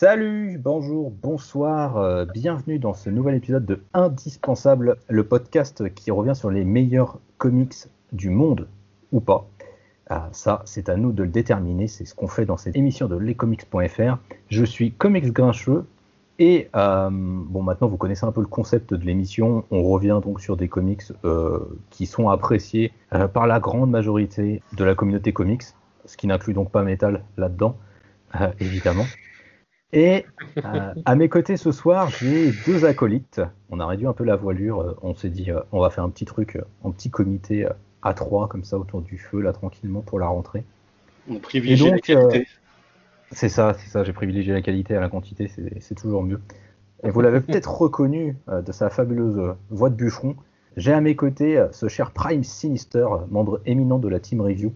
Salut, bonjour, bonsoir, euh, bienvenue dans ce nouvel épisode de Indispensable, le podcast qui revient sur les meilleurs comics du monde ou pas. Ah, ça, c'est à nous de le déterminer, c'est ce qu'on fait dans cette émission de lescomics.fr. Je suis Comics Grincheux et euh, bon, maintenant vous connaissez un peu le concept de l'émission. On revient donc sur des comics euh, qui sont appréciés par la grande majorité de la communauté comics, ce qui n'inclut donc pas Metal là-dedans, évidemment. Et euh, à mes côtés ce soir, j'ai deux acolytes. On a réduit un peu la voilure. Euh, on s'est dit, euh, on va faire un petit truc, un petit comité à trois, comme ça, autour du feu, là, tranquillement, pour la rentrée. On privilégie la qualité. c'est ça, c'est ça. J'ai privilégié la qualité à la quantité, c'est toujours mieux. Et vous l'avez peut-être reconnu de sa fabuleuse voix de bûcheron. J'ai à mes côtés ce cher Prime Sinister, membre éminent de la Team Review.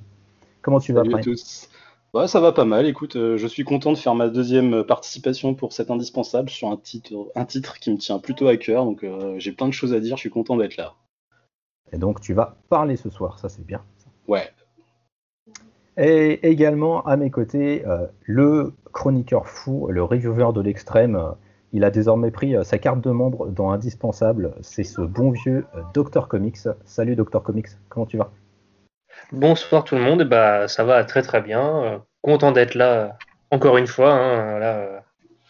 Comment tu vas, Prime à tous. Ouais, ça va pas mal. Écoute, euh, je suis content de faire ma deuxième participation pour cet indispensable sur un titre, un titre qui me tient plutôt à cœur. Donc euh, j'ai plein de choses à dire. Je suis content d'être là. Et donc tu vas parler ce soir, ça c'est bien. Ouais. Et également à mes côtés, euh, le chroniqueur fou, le reviewer de l'extrême. il a désormais pris sa carte de membre dans Indispensable. C'est ce bon vieux Dr Comics. Salut Dr Comics, comment tu vas? Bonsoir tout le monde, bah, ça va très très bien. Euh, content d'être là encore une fois. Hein, euh,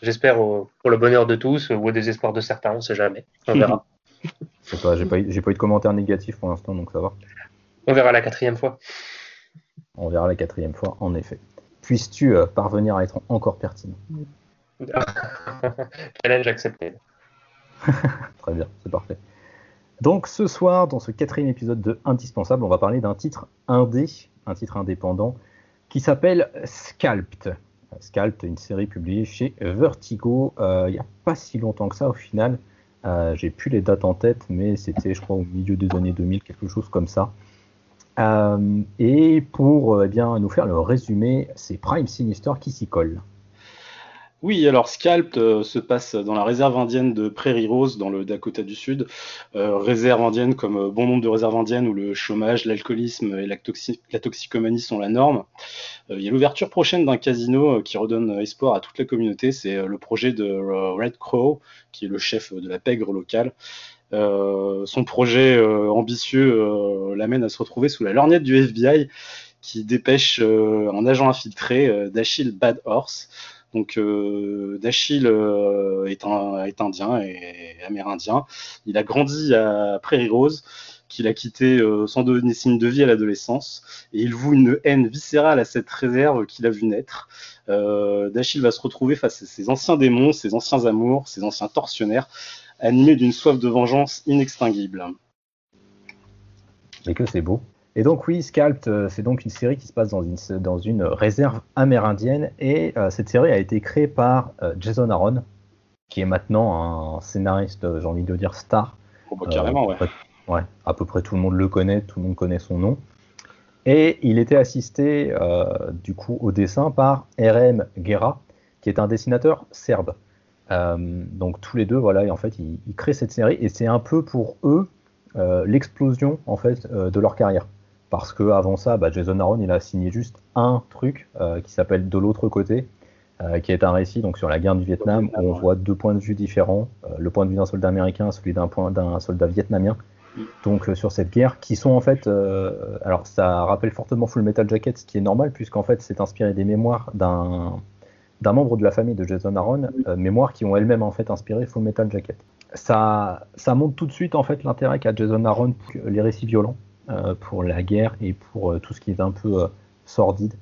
j'espère pour le bonheur de tous ou au désespoir de certains, on ne sait jamais. On verra. j'ai pas, pas, eu de commentaires négatifs pour l'instant, donc ça va. On verra la quatrième fois. On verra la quatrième fois, en effet. Puisses-tu euh, parvenir à être encore pertinent? Challenge accepté. Très bien, c'est parfait. Donc ce soir, dans ce quatrième épisode de Indispensable, on va parler d'un titre indé, un titre indépendant, qui s'appelle Scalped. Scalped, une série publiée chez Vertigo euh, il n'y a pas si longtemps que ça au final. Euh, j'ai plus les dates en tête, mais c'était, je crois, au milieu des années 2000, quelque chose comme ça. Euh, et pour eh bien, nous faire le résumé, c'est Prime Sinister qui s'y colle. Oui, alors Scalp euh, se passe dans la réserve indienne de Prairie Rose, dans le Dakota du Sud. Euh, réserve indienne comme euh, bon nombre de réserves indiennes où le chômage, l'alcoolisme et la, toxicomanie sont la norme. Il y a l'ouverture prochaine d'un casino qui redonne espoir à toute la communauté. C'est le projet de Red Crow, qui est le chef de la pègre locale. son projet ambitieux l'amène à se retrouver sous la lorgnette du FBI qui dépêche un agent infiltré, d'Achille Bad Horse. Donc euh, Dachil euh, est, indien et amérindien. Il a grandi à Prairie Rose, qu'il a quitté euh, sans donner signe de vie à l'adolescence, et il voue une haine viscérale à cette réserve qu'il a vu naître. Dachil va se retrouver face à ses anciens démons, ses anciens amours, ses anciens tortionnaires, animés d'une soif de vengeance inextinguible. Et que c'est beau. Et donc oui, Scalped, euh, c'est donc une série qui se passe dans une, dans une réserve amérindienne et euh, cette série a été créée par euh, Jason Aaron, qui est maintenant un scénariste, j'ai envie de dire star. Oh, bah, carrément, ouais. ouais. À peu près tout le monde le connaît, tout le monde connaît son nom. Et il était assisté du coup au dessin par RM Guerra, qui est un dessinateur serbe. donc tous les deux, voilà, et en fait, ils, ils créent cette série et c'est un peu pour eux l'explosion en fait de leur carrière parce que avant ça, bah, Jason Aaron il a signé juste un truc euh, qui s'appelle De l'autre côté, euh, qui est un récit donc sur la guerre du Vietnam où on voit deux points de vue différents, euh, le point de vue d'un soldat américain, celui d'un d'un soldat vietnamien. Donc sur cette guerre, qui sont en fait, alors ça rappelle fortement Full Metal Jacket, ce qui est normal puisqu'en fait c'est inspiré des mémoires d'un d'un membre de la famille de Jason Aaron, mémoires qui ont elles-mêmes en fait inspiré Full Metal Jacket. Ça, ça montre tout de suite en fait l'intérêt qu'a Jason Aaron pour les récits violents. Euh, pour la guerre et pour euh, tout ce qui est un peu euh, sordide,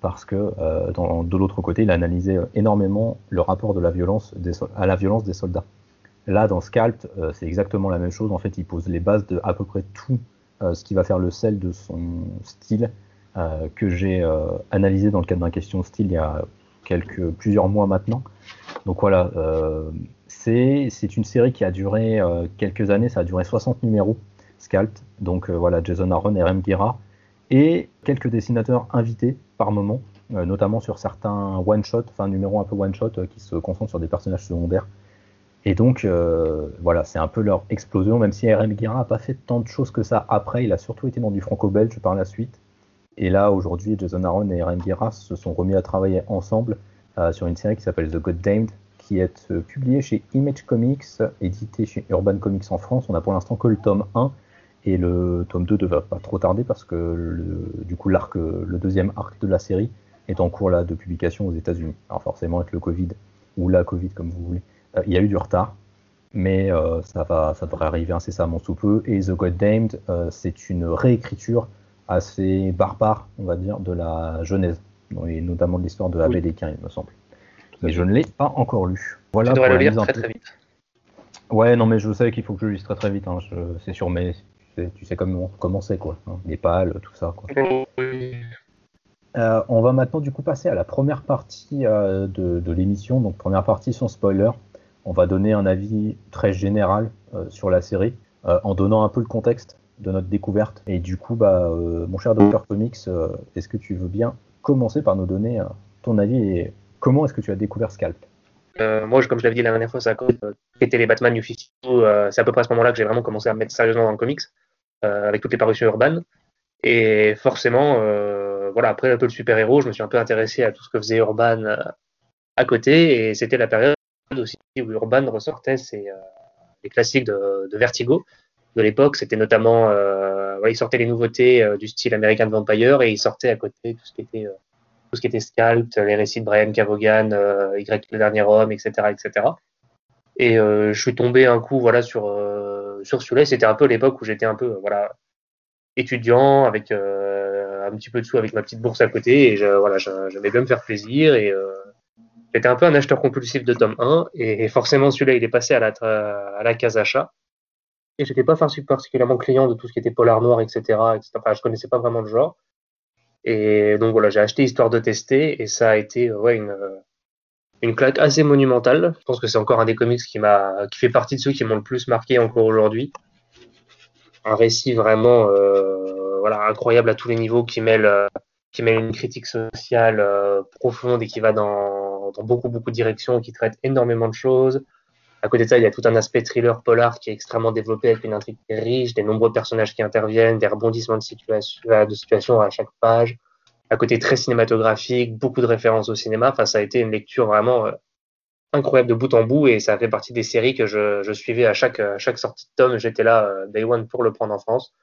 parce que de l'autre côté, il a analysé énormément le rapport de la violence à la violence des soldats. Là, dans Scalp, c'est exactement la même chose. En fait, il pose les bases de à peu près tout ce qui va faire le sel de son style que j'ai analysé dans le cadre d'un question style il y a quelques, plusieurs mois maintenant. Donc voilà, c'est une série qui a duré quelques années, ça a duré 60 numéros. Scalp, donc euh, voilà Jason Aaron et Rem Guerra, et quelques dessinateurs invités par moment, euh, notamment sur certains one-shot, enfin numéros un peu one-shot euh, qui se concentrent sur des personnages secondaires. Et donc voilà, c'est un peu leur explosion, même si RM Guerra n'a pas fait tant de choses que ça après, il a surtout été dans du franco-belge par la suite. Et là, aujourd'hui, Jason Aaron et RM Guerra se sont remis à travailler ensemble sur une série qui s'appelle The God Damned, qui est publiée chez Image Comics, édité chez Urban Comics en France. On a pour l'instant que le tome 1 et le tome 2 ne va pas trop tarder parce que du coup l'arc, le deuxième arc de la série est en cours là de publication aux États-Unis. Alors forcément avec le Covid ou la Covid comme vous voulez, euh, il y a eu du retard, mais euh, ça va, ça devrait arriver incessamment sous peu. Et The God Damned, euh, c'est une réécriture assez barbare, on va dire, de la Genèse, et notamment de l'histoire de Abel et il me semble. Mais je ne l'ai pas encore lu. Voilà tu devrais le lire très très vite. Ouais, non, mais je sais qu'il faut que je le lise très très vite. Hein. C'est sur mes, tu sais comment comment c'est quoi, hein. les pales, tout ça quoi. Euh, on va maintenant du coup passer à la première partie euh, de, l'émission, donc première partie sans spoiler. On va donner un avis très général euh, sur la série, en donnant un peu le contexte de notre découverte. Et du coup, bah, mon cher Dr Comics, est-ce que tu veux bien commencer par nous donner ton avis et comment est-ce que tu as découvert Scalp? Moi, comme je l'avais dit la dernière fois, ça a été les Batman New 52. c'est à peu près à ce moment-là que j'ai vraiment commencé à me mettre sérieusement dans le comics, avec toutes les parutions urbaines. Et forcément, voilà, après un peu le super-héros, je me suis un peu intéressé à tout ce que faisait Urban euh, à côté, et c'était la période aussi où Urban ressortait ses, euh, les classiques de, Vertigo de l'époque. C'était notamment, euh, il sortait les nouveautés du style American Vampire, et il sortait à côté tout ce qui était tout ce qui était les récits de Brian Cavogan, Y le dernier homme, etc., etc. Et je suis tombé un coup, voilà, sur sur celui-là. C'était un peu l'époque où j'étais un peu, voilà, étudiant avec un petit peu de sous avec ma petite bourse à côté et je, voilà, j'aimais bien me faire plaisir et euh, j'étais un peu un acheteur compulsif de tome 1 et, forcément celui-là il est passé à la, à la case achat et j'étais pas particulièrement client de tout ce qui était polar noir etc, etc. Enfin, je connaissais pas vraiment le genre et donc voilà j'ai acheté histoire de tester et ça a été une, une claque assez monumentale je pense que c'est encore un des comics qui m'a qui fait partie de ceux qui m'ont le plus marqué encore aujourd'hui un récit vraiment euh, incroyable à tous les niveaux, qui mêle, euh, une critique sociale euh, profonde et qui va dans, dans, beaucoup, beaucoup de directions, qui traite énormément de choses. À côté de ça, il y a tout un aspect thriller polar qui est extrêmement développé avec une intrigue riche, des nombreux personnages qui interviennent, des rebondissements de situation, de situation à chaque page. À côté très cinématographique, beaucoup de références au cinéma. Enfin, ça a été une lecture vraiment euh, incroyable de bout en bout et ça fait partie des séries que je, je suivais à chaque, à chaque sortie de tome. J'étais là, day one, pour le prendre en France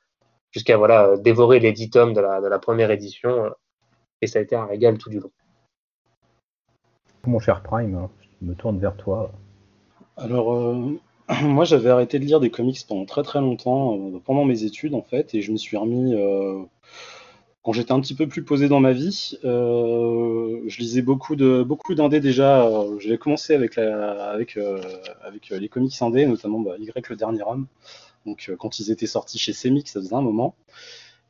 jusqu'à voilà, dévorer les 10 tomes de la, de la première édition. Euh, et ça a été un régal tout du long. Mon cher Prime, hein, je me tourne vers toi. Alors, euh, moi j'avais arrêté de lire des comics pendant très très longtemps, euh, pendant mes études en fait, et je me suis remis quand j'étais un petit peu plus posé dans ma vie. je lisais beaucoup de beaucoup d'indés déjà. J'avais commencé avec la, avec avec les comics indés, notamment bah, Y le dernier homme. Donc euh, quand ils étaient sortis chez Semix, ça faisait un moment.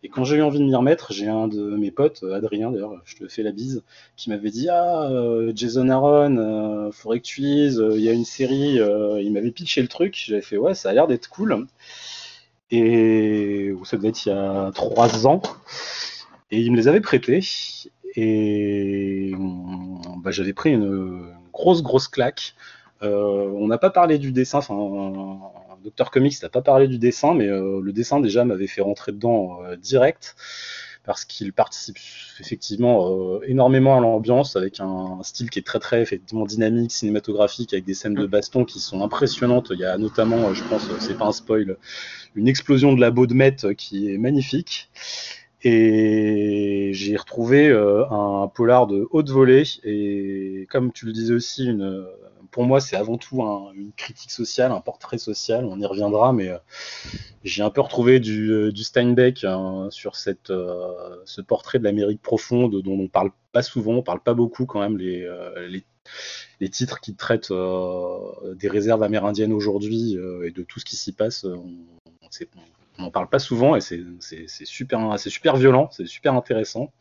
Et quand j'ai eu envie de m'y remettre, j'ai un de mes potes, euh, Adrien d'ailleurs, je te fais la bise, qui m'avait dit Ah, euh, Jason Aaron, euh, faudrait que il y a une série, il m'avait pitché le truc, j'avais fait Ouais, ça a l'air d'être cool. Et ça devait être il y a trois ans. Et il me les avait prêtés. Et bah, j'avais pris une grosse, grosse claque. on n'a pas parlé du dessin, enfin Docteur Comics n'a pas parlé du dessin, mais euh, le dessin déjà m'avait fait rentrer dedans euh, direct parce qu'il participe effectivement euh, énormément à l'ambiance avec un, style qui est très très effectivement dynamique, cinématographique, avec des scènes de baston qui sont impressionnantes. Il y a notamment, je pense, c'est pas un spoil, une explosion de la Baudemette qui est magnifique. Et j'ai retrouvé un polar de haute volée et comme tu le disais aussi, une, pour moi, c'est avant tout une critique sociale, un portrait social. On y reviendra, mais euh, j'ai un peu retrouvé du, euh, Steinbeck hein, sur euh, ce portrait de l'Amérique profonde dont on parle pas souvent, on parle pas beaucoup quand même. Les, les, titres qui traitent des réserves amérindiennes aujourd'hui et de tout ce qui s'y passe, on n'en parle pas souvent et c'est super, super violent, c'est super intéressant.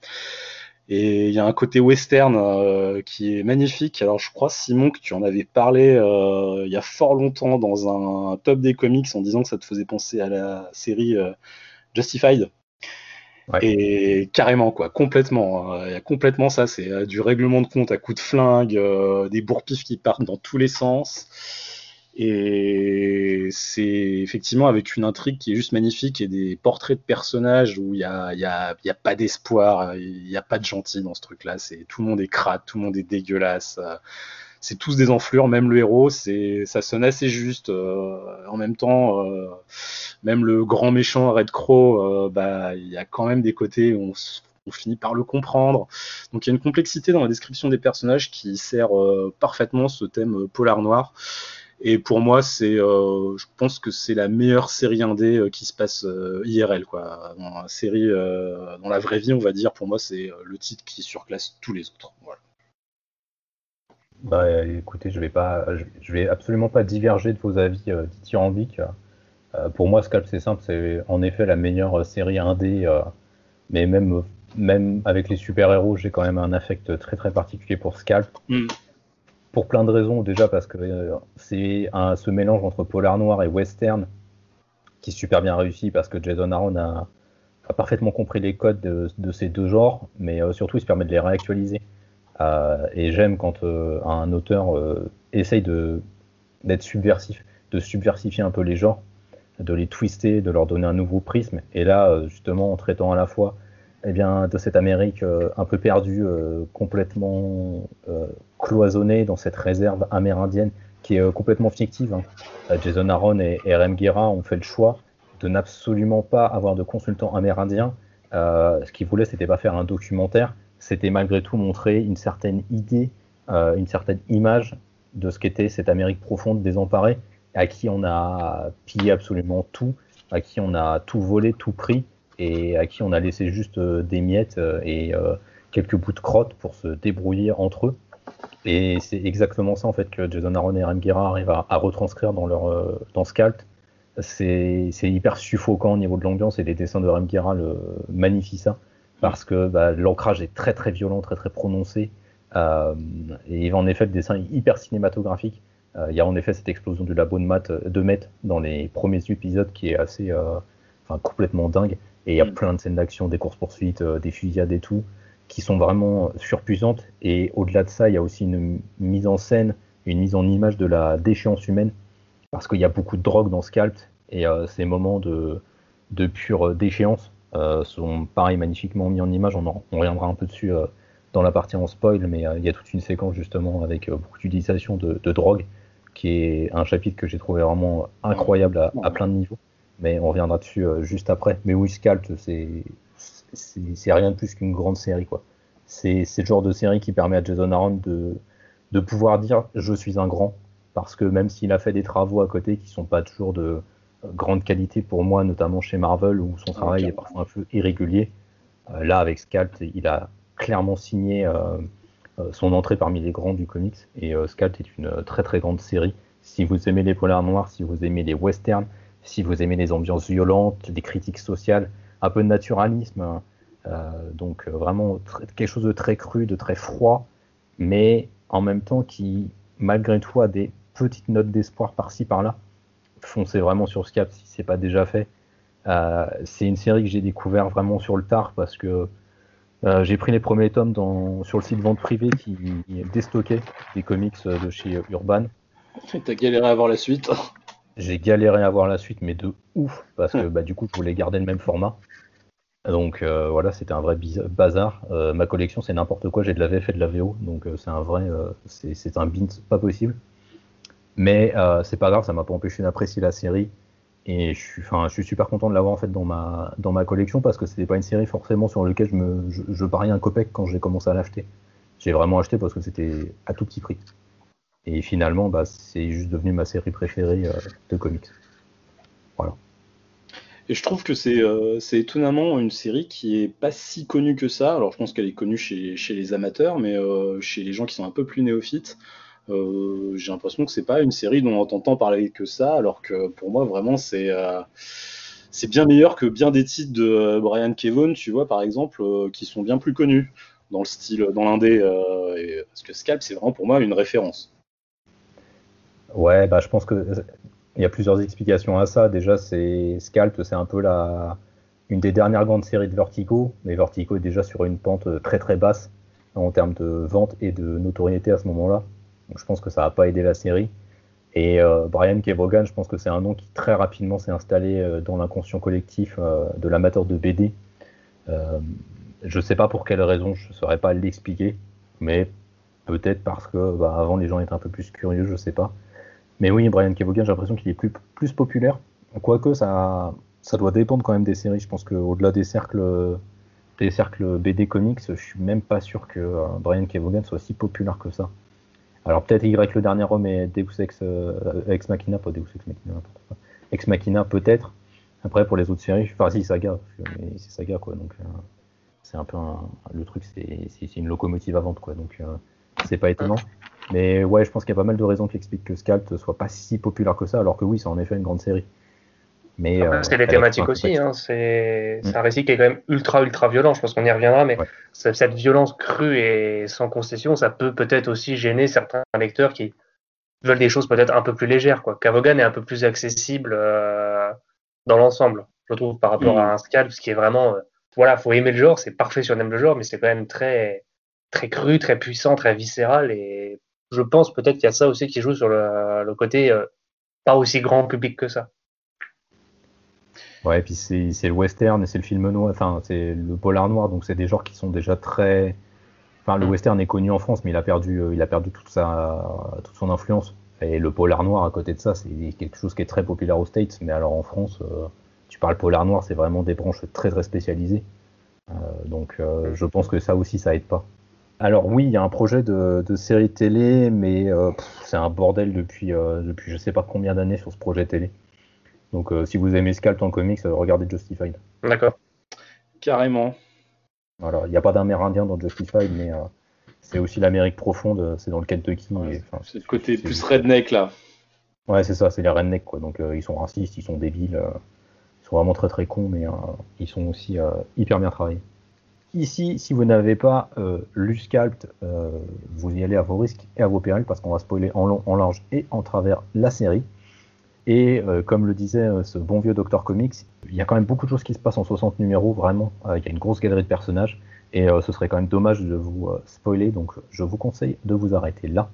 Et il y a un côté western euh, qui est magnifique. Alors je crois Simon que tu en avais parlé euh, il y a fort longtemps dans un top des comics en disant que ça te faisait penser à la série euh, Justified. Et carrément quoi, complètement. Hein. Il y a complètement ça, c'est du règlement de compte à coups de flingue, des bourpifs qui partent dans tous les sens. Et c'est effectivement avec une intrigue qui est juste magnifique et des portraits de personnages où il n'y a, y a, pas d'espoir, il n'y a pas de gentil dans ce truc-là. Tout le monde est crade, tout le monde est dégueulasse. C'est tous des enflures, même le héros, ça sonne assez juste. Euh, en même temps, euh, même le grand méchant Red Crow, euh, bah il y a quand même des côtés où on finit par le comprendre. Donc il y a une complexité dans la description des personnages qui sert parfaitement ce thème polar noir. Et pour moi, c'est, euh, je pense que c'est la meilleure série indé euh, qui se passe euh, IRL, quoi. Dans la série, dans la vraie vie, on va dire. Pour moi, c'est le titre qui surclasse tous les autres. Voilà. Bah, écoutez, je vais pas, je vais absolument pas diverger de vos avis dithyrambiques. pour moi, Scalp, c'est simple, c'est en effet la meilleure série indé, mais même, même avec les super-héros, j'ai quand même un affect très très particulier pour Scalp. Mm pour plein de raisons. Déjà parce que euh, c'est ce mélange entre polar noir et western qui est super bien réussi parce que Jason Aaron a, parfaitement compris les codes de, ces deux genres, mais euh, surtout il se permet de les réactualiser. Euh, et j'aime quand un auteur essaye d'être subversif, de subversifier un peu les genres, de les twister, de leur donner un nouveau prisme. Et là, justement, en traitant à la fois eh bien, de cette Amérique un peu perdue, complètement cloisonné dans cette réserve amérindienne qui est euh, complètement fictive. Hein. Euh, Jason Aaron et, R.M. Guerra ont fait le choix de n'absolument pas avoir de consultants amérindiens. Euh, ce qu'ils voulaient, c'était pas faire un documentaire, c'était malgré tout montrer une certaine idée, une certaine image de ce qu'était cette Amérique profonde désemparée, à qui on a pillé absolument tout, à qui on a tout volé, tout pris, et à qui on a laissé juste des miettes et quelques bouts de crotte pour se débrouiller entre eux. Et c'est exactement ça en fait que Jason Aaron et Rem arrivent à, retranscrire dans leur euh, dans. C'est hyper suffocant au niveau de l'ambiance et les dessins de Rem le magnifient ça parce que bah, l'ancrage est très très violent, très très prononcé. Euh, et en effet, le dessin est hyper cinématographique. Euh, il y a en effet cette explosion du labo de, maths, de Met dans les premiers épisodes qui est assez, enfin, complètement dingue. Et il y a mm. plein de scènes d'action, des courses-poursuites, des fusillades et tout qui sont vraiment surpuissantes. Et au-delà de ça, il y a aussi une mise en scène, une mise en image de la déchéance humaine, parce qu'il y a beaucoup de drogue dans Scalp, et euh, ces moments de, de pure déchéance euh, sont pareil magnifiquement mis en image. On, reviendra un peu dessus euh, dans la partie en spoil, mais il y a toute une séquence justement avec beaucoup d'utilisation de, drogue, qui est un chapitre que j'ai trouvé vraiment incroyable à, à, plein de niveaux. Mais on reviendra dessus juste après. Mais oui, Scalp, c'est rien de plus qu'une grande série. quoi. C'est le genre de série qui permet à Jason Aaron de, de pouvoir dire je suis un grand, parce que même s'il a fait des travaux à côté qui sont pas toujours de euh, grande qualité pour moi, notamment chez Marvel, où son travail est parfois un peu irrégulier, euh, là avec Scalp, il a clairement signé euh, son entrée parmi les grands du comics, et Scalp est une très très grande série. Si vous aimez les polars noirs, si vous aimez les westerns, si vous aimez les ambiances violentes, les critiques sociales, un peu de naturalisme. Hein. Euh, donc euh, vraiment quelque chose de très cru, de très froid, mais en même temps qui, malgré tout, a des petites notes d'espoir par-ci par-là. Foncez vraiment sur ce cap si c'est pas déjà fait. Euh, c'est une série que j'ai découvert vraiment sur le tard parce que j'ai pris les premiers tomes sur le site vente privée qui déstockait des comics de chez Urban. T'as galéré à avoir la suite j'ai galéré à voir la suite, mais de ouf, parce que bah, du coup, je voulais garder le même format. Donc euh, voilà, c'était un vrai bazar. Euh, ma collection, c'est n'importe quoi. J'ai de la VF et de la VO, donc euh, c'est un vrai, c'est un bint pas possible. Mais c'est pas grave, ça m'a pas empêché d'apprécier la série. Et je suis, je suis super content de l'avoir en fait dans ma, dans ma collection parce que c'était pas une série forcément sur laquelle je me, je, je pariais un copec quand j'ai commencé à l'acheter. J'ai vraiment acheté parce que c'était à tout petit prix. Et finalement, bah, c'est juste devenu ma série préférée euh, de comics. Voilà. Et je trouve que euh, c'est étonnamment une série qui est pas si connue que ça. Alors je pense qu'elle est connue chez, les amateurs, mais euh, chez les gens qui sont un peu plus néophytes, j'ai l'impression que c'est pas une série dont on entend parler que ça, alors que pour moi vraiment c'est c'est bien meilleur que bien des titres de Brian Kevon, tu vois par exemple, qui sont bien plus connus dans le style, dans l'indé, parce que Scalp c'est vraiment pour moi une référence. Ouais, bah, je pense que il y a plusieurs explications à ça. Déjà, c'est Scalp, c'est un peu la une des dernières grandes séries de Vertigo, mais Vertigo est déjà sur une pente très très basse en termes de vente et de notoriété à ce moment-là. Donc je pense que ça n'a pas aidé la série. Et euh, Brian Kevogan, je pense que c'est un nom qui très rapidement s'est installé euh, dans l'inconscient collectif euh, de l'amateur de BD. je ne sais pas pour quelle raison, je ne saurais pas l'expliquer, mais peut-être parce que bah, avant les gens étaient un peu plus curieux, je ne sais pas. Mais oui, Brian Kevogan, j'ai l'impression qu'il est plus, plus populaire. Quoique ça, ça doit dépendre quand même des séries. Je pense qu'au-delà des cercles, des cercles BD comics, je suis même pas sûr que Brian Kevogan soit si populaire que ça. Alors peut-être Y le dernier homme et Deus Ex, euh, Ex Machina, pas Deus Ex Machina, Ex Machina peut-être. Après pour les autres séries, enfin si Saga, mais c'est Saga quoi, donc euh, c'est un peu le truc, c'est une locomotive à vente quoi, donc euh, c'est pas étonnant. Mais ouais, je pense qu'il y a pas mal de raisons qui expliquent que Scalp soit pas si populaire que ça, alors que oui, c'est en effet une grande série. Mais, euh, c'est les thématiques aussi. Hein, c'est mm. un récit qui est quand même ultra ultra violent. Je pense qu'on y reviendra, mais cette violence crue et sans concession, ça peut peut-être aussi gêner certains lecteurs qui veulent des choses peut-être un peu plus légères. Quoi. Cavogan est un peu plus accessible euh, dans l'ensemble, je trouve, par rapport à mm. un Scalp, ce qui est vraiment, euh, voilà, faut aimer le genre. C'est parfait si on aime le genre, mais c'est quand même très très cru, très puissant, très viscéral. Et je pense peut-être qu'il y a ça aussi qui joue sur le, côté pas aussi grand public que ça. Ouais, et puis c'est le western et c'est le film noir, enfin c'est le polar noir, donc c'est des genres qui sont déjà très. Enfin, le western est connu en France, mais il a perdu, euh, il a perdu toute sa, toute son influence. Et le polar noir à côté de ça, c'est quelque chose qui est très populaire aux States, mais alors en France, euh, tu parles polar noir, c'est vraiment des branches très très spécialisées. Euh, donc je pense que ça aussi, ça aide pas. Alors oui, il y a un projet de, de série télé, mais c'est un bordel depuis, depuis je sais pas combien d'années sur ce projet télé. Donc euh, si vous aimez Scalp en comics, euh, regardez Justified. D'accord. Carrément. Voilà, il n'y a pas d'Amérindien dans Justified, mais euh, c'est aussi l'Amérique profonde, c'est dans le Kentucky. c'est le côté plus redneck là. Ouais, c'est ça, c'est les rednecks quoi. Donc ils sont racistes, ils sont débiles, ils sont vraiment très très cons, mais ils sont aussi hyper bien travaillés. Ici, si vous n'avez pas lu Scalp, vous y allez à vos risques et à vos périls parce qu'on va spoiler en long, en large et en travers la série. Et euh, comme le disait euh, ce bon vieux Docteur Comics, il y a quand même beaucoup de choses qui se passent en 60 numéros, vraiment. Euh, il y a une grosse galerie de personnages. Et ce serait quand même dommage de vous spoiler. Donc je vous conseille de vous arrêter là,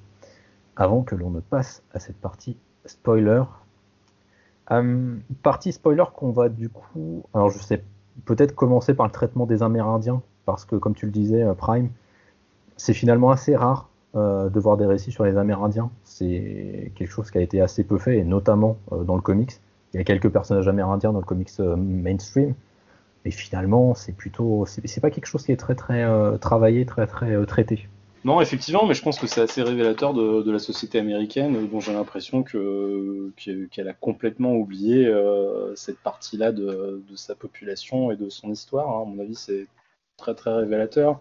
avant que l'on ne passe à cette partie spoiler. partie spoiler qu'on va du coup. Alors je sais peut-être commencer par le traitement des Amérindiens, parce que comme tu le disais, Prime, c'est finalement assez rare euh, de voir des récits sur les Amérindiens. C'est quelque chose qui a été assez peu fait, et notamment euh, dans le comics. Il y a quelques personnages amérindiens dans le comics euh, mainstream, mais finalement, c'est plutôt, c'est pas quelque chose qui est très très travaillé, très très traité. Non, effectivement, mais je pense que c'est assez révélateur de, la société américaine, dont j'ai l'impression que qu'elle a complètement oublié cette partie-là de, sa population et de son histoire. Hein. À mon avis, c'est très très révélateur.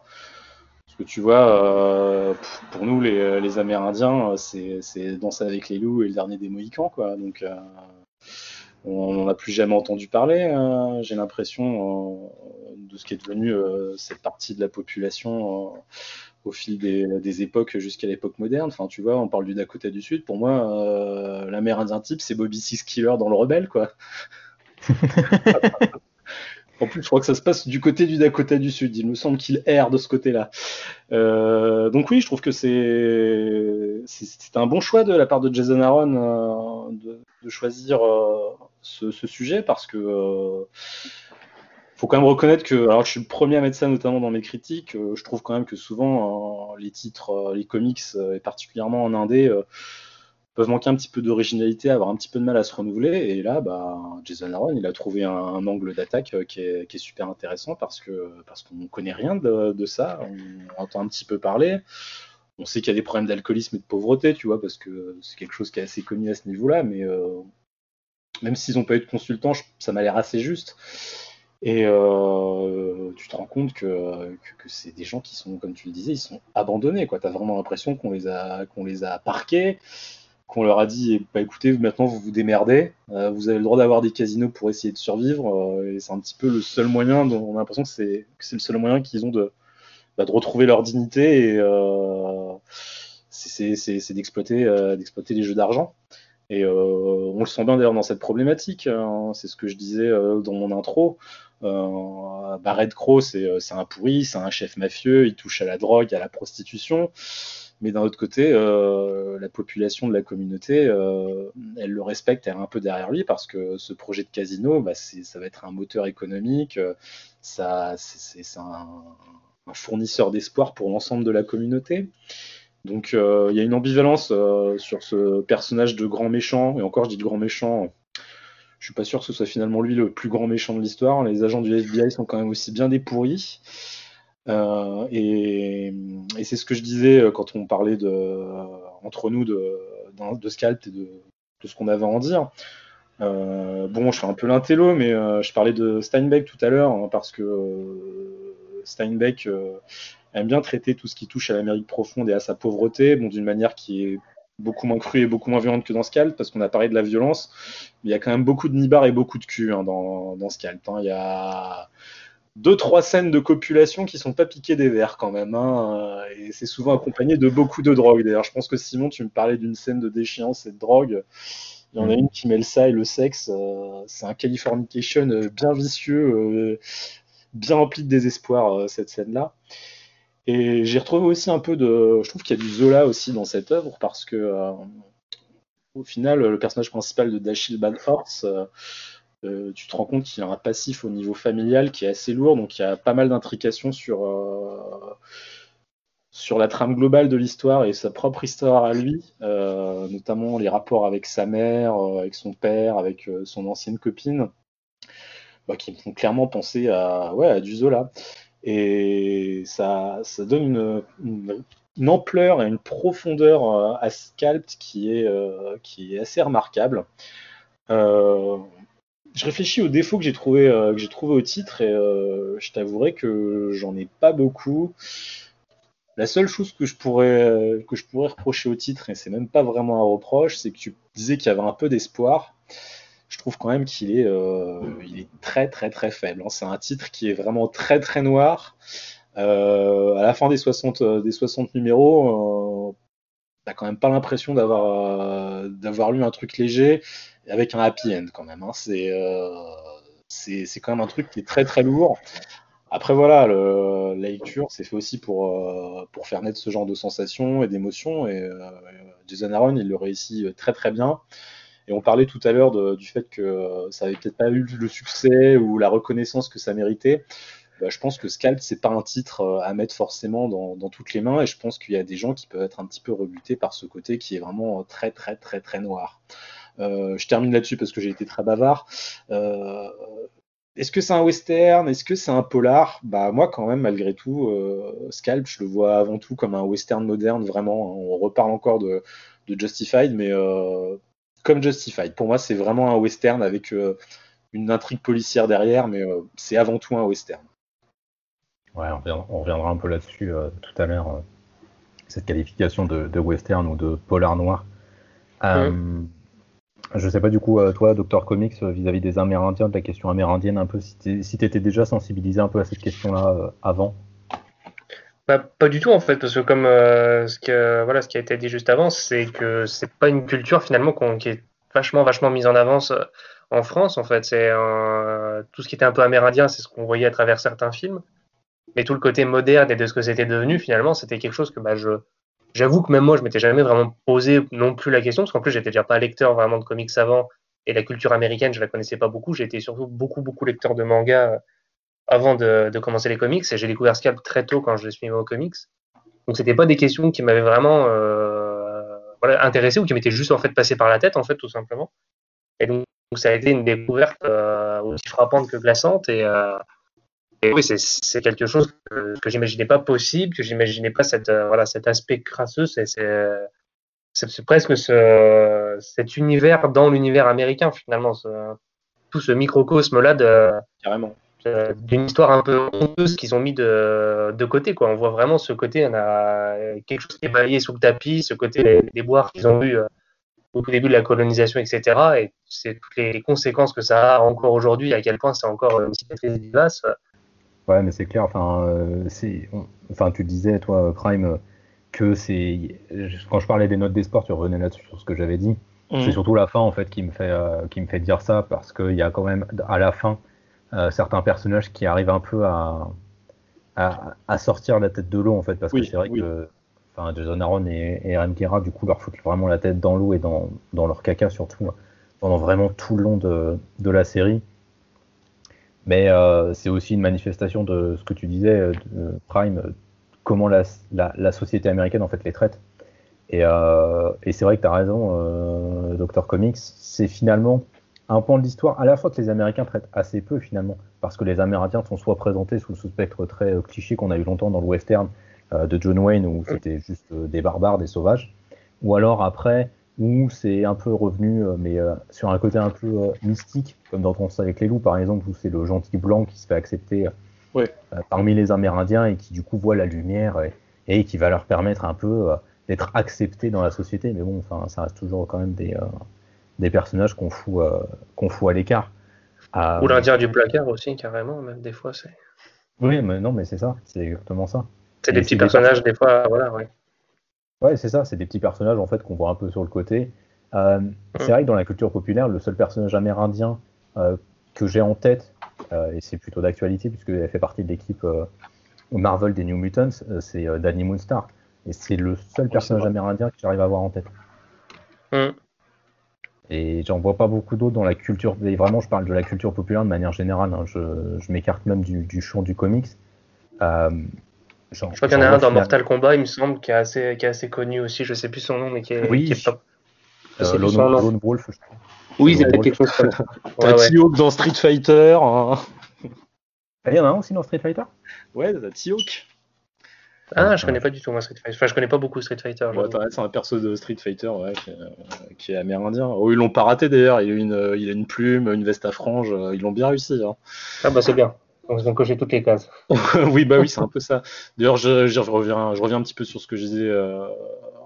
Parce que tu vois, euh, pour nous, les, les Amérindiens, c'est Danser avec les loups et le dernier des Mohicans, quoi. Donc, euh, on n'en a plus jamais entendu parler. Hein. J'ai l'impression euh, de ce qui est devenu cette partie de la population au fil des, époques jusqu'à l'époque moderne. Enfin, tu vois, on parle du Dakota du Sud. Pour moi, l'Amérindien type, c'est Bobby Six Killer dans le Rebelle, quoi. En plus, je crois que ça se passe du côté du Dakota du Sud. Il me semble qu'il erre de ce côté-là. Euh, donc oui, je trouve que c'est c'est un bon choix de la part de Jason Aaron euh, de, choisir euh, ce, sujet parce que faut quand même reconnaître que, alors je suis le premier à mettre ça notamment dans mes critiques, je trouve quand même que souvent les titres, les comics et particulièrement en indé peuvent manquer un petit peu d'originalité, avoir un petit peu de mal à se renouveler. Et là, bah, Jason Aaron, il a trouvé un, angle d'attaque euh, qui est, super intéressant parce parce qu'on connaît rien de, ça. On, entend un petit peu parler. On sait qu'il y a des problèmes d'alcoolisme et de pauvreté, tu vois, parce que c'est quelque chose qui est assez connu à ce niveau-là. Mais euh, même s'ils n'ont pas eu de consultant, ça m'a l'air assez juste. Et euh, tu te rends compte que, que, c'est des gens qui sont, comme tu le disais, ils sont abandonnés. Tu as vraiment l'impression qu'on les, a, les a parqués qu'on leur a dit bah écoutez maintenant vous vous démerdez euh, vous avez le droit d'avoir des casinos pour essayer de survivre euh, et c'est un petit peu le seul moyen on a l'impression que c'est le seul moyen qu'ils ont de bah, de retrouver leur dignité et c'est d'exploiter d'exploiter les jeux d'argent et on le sent bien d'ailleurs dans cette problématique hein. c'est ce que je disais dans mon intro Barrett Crow c'est un pourri c'est un chef mafieux il touche à la drogue à la prostitution Mais d'un autre côté, euh, la population de la communauté, euh, elle le respecte, elle est un peu derrière lui parce que ce projet de casino, bah, ça va être un moteur économique, c'est un, fournisseur d'espoir pour l'ensemble de la communauté. Donc il y a une ambivalence sur ce personnage de grand méchant, et encore je dis de grand méchant, je suis pas sûr que ce soit finalement lui le plus grand méchant de l'histoire. Les agents du FBI sont quand même aussi bien des pourris. Euh, et, c'est ce que je disais euh, quand on parlait de, entre nous de, de, Scalp et de, ce qu'on avait à en dire. Euh, bon, je fais un peu l'intello, mais je parlais de Steinbeck tout à l'heure hein, parce que Steinbeck aime bien traiter tout ce qui touche à l'Amérique profonde et à sa pauvreté, bon, d'une manière qui est beaucoup moins crue et beaucoup moins violente que dans Scalp, parce qu'on a parlé de la violence. Mais il y a quand même beaucoup de nibards et beaucoup de cul hein, dans, dans Scalp. Hein. Il y a deux, trois scènes de copulation qui sont pas piquées des verres quand même. Hein, et c'est souvent accompagné de beaucoup de drogue. D'ailleurs, je pense que Simon, tu me parlais d'une scène de déchéance et de drogue. Il y en a mm. une qui mêle ça et le sexe. Euh, c'est un Californication euh, bien vicieux, euh, bien rempli de désespoir, cette scène-là. Et j'ai retrouvé aussi un peu de. Je trouve qu'il y a du Zola aussi dans cette œuvre parce que, euh, au final, le personnage principal de Dashiell Bad Horse, euh, euh, tu te rends compte qu'il a un passif au niveau familial qui est assez lourd, donc il y a pas mal d'intrications sur, sur la trame globale de l'histoire et sa propre histoire à lui, notamment les rapports avec sa mère, avec son père, avec son ancienne copine, bah, qui me font clairement penser à, ouais, à du Zola. Et ça, ça donne une, ampleur et une profondeur euh, à Scalp qui est, euh, qui est assez remarquable. Euh, je réfléchis aux défauts que j'ai trouvé, trouvé au titre et je t'avouerai que j'en ai pas beaucoup. La seule chose que je pourrais, que je pourrais reprocher au titre, et c'est même pas vraiment un reproche, c'est que tu disais qu'il y avait un peu d'espoir je trouve quand même qu'il est, euh, très très très faible. Hein. C'est un titre qui est vraiment très très noir. Euh, à la fin des 60, euh, des 60 numéros, t'as quand même pas l'impression d'avoir lu un truc léger avec un happy end quand même. Hein. C'est quand même un truc qui est très très lourd. Après voilà, la lecture c'est fait aussi pour, pour faire naître ce genre de sensations et d'émotions et Jason Aaron il le réussit très très bien. Et on parlait tout à l'heure du fait que euh, ça avait peut-être pas eu le succès ou la reconnaissance que ça méritait. Bah, je pense que Scalp, c'est pas un titre euh, à mettre forcément dans, toutes les mains, et je pense qu'il y a des gens qui peuvent être un petit peu rebutés par ce côté qui est vraiment très très très très noir. Euh, je termine là-dessus parce que j'ai été très bavard. est-ce que c'est un western? Est-ce que c'est un polar? Bah moi quand même malgré tout, Scalp, je le vois avant tout comme un western moderne vraiment. On reparle encore de, de Justified, mais comme Justified. Pour moi, c'est vraiment un western avec euh, une intrigue policière derrière, mais euh, c'est avant tout un western. Ouais, on reviendra, un peu là-dessus euh, tout à l'heure, cette qualification de, western ou de polar noir. Je sais pas du coup, toi, Docteur Comics, vis-à-vis des Amérindiens, de la question amérindienne, un peu, si tu étais déjà sensibilisé un peu à cette question-là avant? Bah, pas du tout en fait, parce que comme euh, ce, que, voilà, ce qui a été dit juste avant, c'est que c'est pas une culture finalement qui est vachement vachement mise en avance euh, en France en fait. C'est tout ce qui était un peu amérindien, c'est ce qu'on voyait à travers certains films, mais tout le côté moderne et de ce que c'était devenu finalement, c'était quelque chose que bah, je j'avoue que même moi je m'étais jamais vraiment posé non plus la question, parce qu'en plus j'étais déjà pas lecteur vraiment de comics avant et la culture américaine je la connaissais pas beaucoup. J'étais surtout beaucoup beaucoup lecteur de manga avant de, commencer les comics et j'ai découvert Scalp très tôt quand je suis aux comics. Donc c'était pas des questions qui m'avaient vraiment euh, intéressé ou qui m'étaient juste en fait passées par la tête en fait tout simplement. Et donc, ça a été une découverte euh, aussi frappante que glaçante et, euh, oui c'est quelque chose que, que j'imaginais pas possible, que j'imaginais pas euh, cet aspect crasseux, c'est presque ce, cet univers dans l'univers américain finalement, tout ce microcosme là carrément euh, d'une histoire un peu honteuse qu'ils ont mis de, de, côté. Quoi. On voit vraiment ce côté, on a quelque chose qui est balayé sous le tapis, ce côté des, boires qu'ils ont eu euh, au début de la colonisation, etc. Et c'est toutes les, conséquences que ça a encore aujourd'hui, à quel point c'est encore une cicatrice vivace. Ouais, mais c'est clair. Enfin, euh, c'est, enfin, tu disais, toi, Prime, que c'est. Quand je parlais des notes des sports, tu revenais là-dessus sur ce que j'avais dit. Mmh. C'est surtout la fin, en fait, qui me fait, qui me fait dire ça, parce qu'il y a quand même, à la fin, euh, certains personnages qui arrivent un peu à, à, sortir la tête de l'eau en fait parce que c'est vrai que enfin Jason Aaron et, et Aaron Guerra, du coup, leur foutent vraiment la tête dans l'eau et dans, dans, leur caca surtout, pendant vraiment tout le long de, de la série. Mais euh, c'est aussi une manifestation de ce que tu disais, de Prime, comment la, la, la, société américaine en fait les traite. Et, euh, et c'est vrai que tu as raison, euh, Dr. Comics, c'est finalement un point de l'histoire à la fois que les Américains traitent assez peu finalement, parce que les Amérindiens sont soit présentés sous ce spectre très euh, cliché qu'on a eu longtemps dans le western euh, de John Wayne, où c'était juste euh, des barbares, des sauvages, ou alors après, où c'est un peu revenu, mais sur un côté un peu mystique, comme dans Tronçon avec les loups par exemple, où c'est le gentil blanc qui se fait accepter Ouais. parmi les Amérindiens et qui du coup voit la lumière et, et qui va leur permettre un peu d'être acceptés dans la société. Mais bon, enfin, ça reste toujours quand même des des personnages qu'on fout, euh, qu'on fout à l'écart. Ou l'Indien du placard aussi, carrément, même des fois. c'est Oui, mais non, mais c'est ça, c'est exactement ça. C'est des petits personnages, des, fois, voilà, ouais. Ouais, c'est ça, c'est des petits personnages en fait qu'on voit un peu sur le côté. Euh, mmh. C'est vrai que dans la culture populaire, le seul personnage amérindien euh, que j'ai en tête, et c'est plutôt d'actualité puisqu'elle fait partie de l'équipe Marvel des New Mutants, c'est Danny Moonstar. Et c'est le seul personnage amérindien que j'arrive à avoir en tête. Mmh. Et j'en vois pas beaucoup d'autres dans la culture. Et vraiment, je parle de la culture populaire de manière générale. Hein. Je, je m'écarte même du, du, champ du comics. Euh, genre, je crois qu'il y en a un dans Mortal Kombat, il me semble, qui est assez, qui est assez connu aussi. Je sais plus son nom, mais qui est, oui. qui est top. Euh, Lone, Lone, Wolf, je crois. Oui, c'est quelque chose comme ça. T'as ouais, T-Hawk ouais. dans Street Fighter. Hein. Il y en a un aussi dans Street Fighter? Ouais, t'as T-Hawk. Ah, je connais pas du tout moi Street Fighter. Enfin, je connais pas beaucoup Street Fighter. Ouais, c'est un perso de Street Fighter ouais, qui, est, qui, est, amérindien. Oh, ils l'ont pas raté d'ailleurs. Il, a une, il a une plume, une veste à franges. Ils l'ont bien réussi. Hein. Ah bah c'est bien. Donc ils ont coché toutes les cases. oui, bah oui, c'est un peu ça. D'ailleurs, je, je, reviens, je reviens un petit peu sur ce que je disais euh,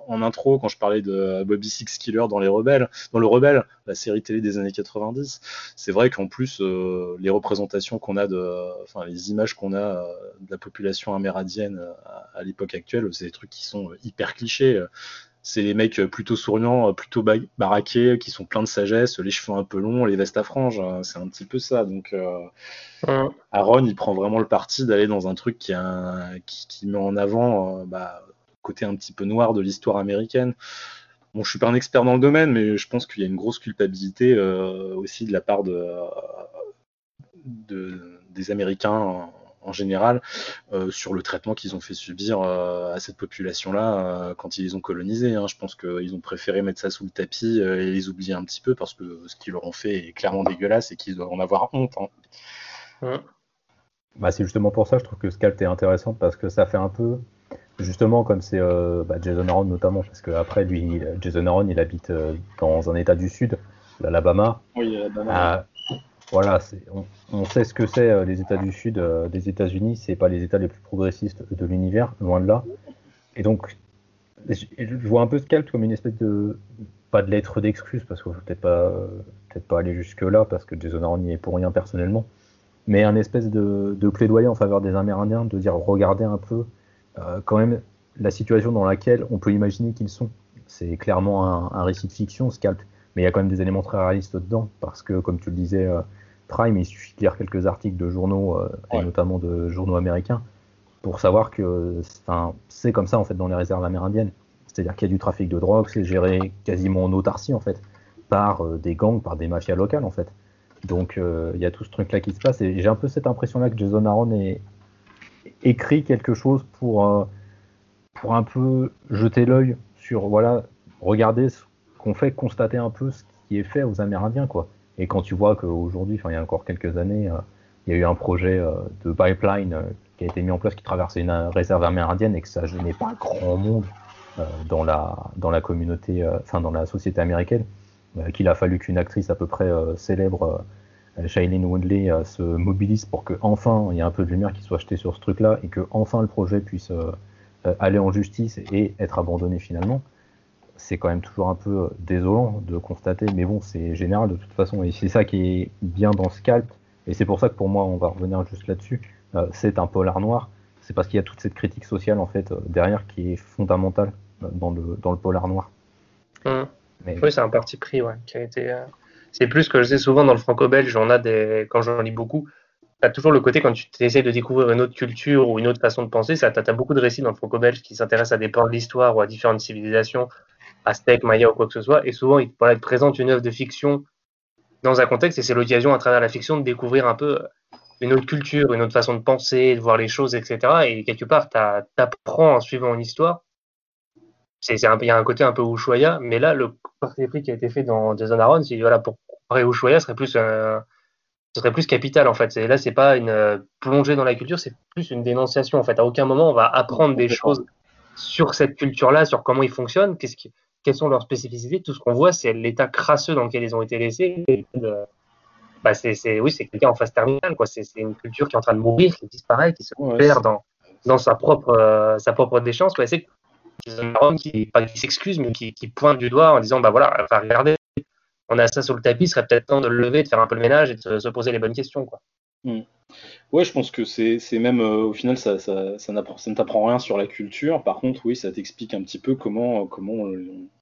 en intro quand je parlais de Bobby Six Killer dans les Rebelles, dans le Rebelle, la série télé des années 90. C'est vrai qu'en plus, euh, les représentations qu'on a de, enfin les images qu'on a euh, de la population amérindienne à, à l'époque actuelle, c'est des trucs qui sont hyper clichés. C'est les mecs plutôt souriants, plutôt baraqués, qui sont pleins de sagesse, les cheveux un peu longs, les vestes à franges. C'est un petit peu ça. Donc, euh, ouais. Aaron, il prend vraiment le parti d'aller dans un truc qui, a un, qui, qui, met en avant euh, bah, côté un petit peu noir de l'histoire américaine. Bon, je suis pas un expert dans le domaine, mais je pense qu'il y a une grosse culpabilité euh, aussi de la part de, de des Américains en général euh, sur le traitement qu'ils ont fait subir euh, à cette population-là euh, quand ils les ont colonisés. Hein. Je pense qu'ils ont préféré mettre ça sous le tapis et les oublier un petit peu parce que ce qu'ils leur ont fait est clairement dégueulasse et qu'ils doivent en avoir honte. Hein. Ouais. Bah, c'est justement pour ça je trouve que Scalp est intéressant parce que ça fait un peu justement comme c'est bah, Jason Aaron notamment parce que après lui Jason Aaron il habite dans un état du sud l'Alabama. Oui, l'Alabama. Voilà, on, on, sait ce que c'est euh, les États du Sud euh, des États-Unis, c'est pas les États les plus progressistes de l'univers, loin de là. Et donc, je, je vois un peu Scalp comme une espèce de pas de lettre d'excuse parce qu'il faut peut-être pas peut-être pas aller jusque là parce que Jason Aaron n'y est pour rien personnellement, mais un espèce de, de, plaidoyer en faveur des Amérindiens, de dire regardez un peu euh, quand même la situation dans laquelle on peut imaginer qu'ils sont. C'est clairement un, un, récit de fiction, Scalp, mais il y a quand même des éléments très réalistes dedans parce que comme tu le disais. Euh, Prime, il suffit de lire quelques articles de journaux, euh, ouais. et notamment de journaux américains, pour savoir que c'est comme ça en fait dans les réserves amérindiennes. C'est-à-dire qu'il y a du trafic de drogue, c'est géré quasiment en autarcie en fait, par des gangs, par des mafias locales en fait. Donc il y a tout ce truc-là qui se passe, et j'ai un peu cette impression-là que Jason Aaron ait écrit quelque chose pour, euh, pour un peu jeter l'œil sur, voilà, regarder ce qu'on fait, constater un peu ce qui est fait aux Amérindiens, quoi. Et quand tu vois qu'aujourd'hui, il y a encore quelques années, euh, il y a eu un projet euh, de pipeline qui a été mis en place qui traversait une réserve amérindienne et que ça gênait pas grand monde dans, la, dans la communauté, enfin dans la société américaine, qu'il a fallu qu'une actrice à peu près célèbre, Shailene Woodley, se mobilise pour que enfin il y ait un peu de lumière qui soit jetée sur ce truc-là et que enfin le projet puisse aller en justice et être abandonné finalement c'est quand même toujours un peu désolant de constater, mais bon, c'est général de toute façon, et c'est ça qui est bien dans Scalp, et c'est pour ça que pour moi, on va revenir juste là-dessus, euh, c'est un polar noir, c'est parce qu'il y a toute cette critique sociale en fait euh, derrière qui est fondamentale euh, dans le, dans le polar noir. Mmh. Mais... Oui, c'est un parti pris, ouais, qui a été. C'est plus que je sais souvent dans le franco-belge, on a des, quand j'en lis beaucoup, as toujours le côté quand tu essaies de découvrir une autre culture ou une autre façon de penser, tu as, beaucoup de récits dans le franco-belge qui s'intéressent à des pans de l'histoire ou à différentes civilisations, Aztèques, Maya ou quoi que ce soit, et souvent ils, présentent une œuvre de fiction dans un contexte et c'est l'occasion à travers la fiction de découvrir un peu une autre culture, une autre façon de penser, de voir les choses, etc. Et quelque part, tu apprends en suivant une histoire. Il y a un côté un peu Ushuaïa, mais là, le parti pris qui a été fait dans Jason Aaron, c'est voilà, pour comparer Ushuaïa, serait plus, euh, ce serait plus capital en fait. Là, c'est pas une euh, plongée dans la culture, c'est plus une dénonciation en fait. À aucun moment, on va apprendre des choses sur cette culture-là, sur comment ils fonctionnent, qu'est-ce qui, quelles sont leurs spécificités. Tout ce qu'on voit, c'est l'état crasseux dans lequel ils ont été laissés. bah c'est, oui, c'est quelqu'un en phase terminale, quoi. C'est, une culture qui est en train de mourir, qui disparaît, qui se perd dans, dans sa propre, euh, sa propre déchéance. C'est qui, pas qui s'excuse, mais qui, qui, pointe du doigt en disant, bah voilà, enfin, regardez, on a ça sur le tapis, il serait peut-être temps de le lever, de faire un peu le ménage et de se, poser les bonnes questions, quoi. Hmm. Ouais, je pense que c'est même, euh, au final, ça, ça, ça, ne t'apprend rien sur la culture. Par contre, oui, ça t'explique un petit peu comment, comment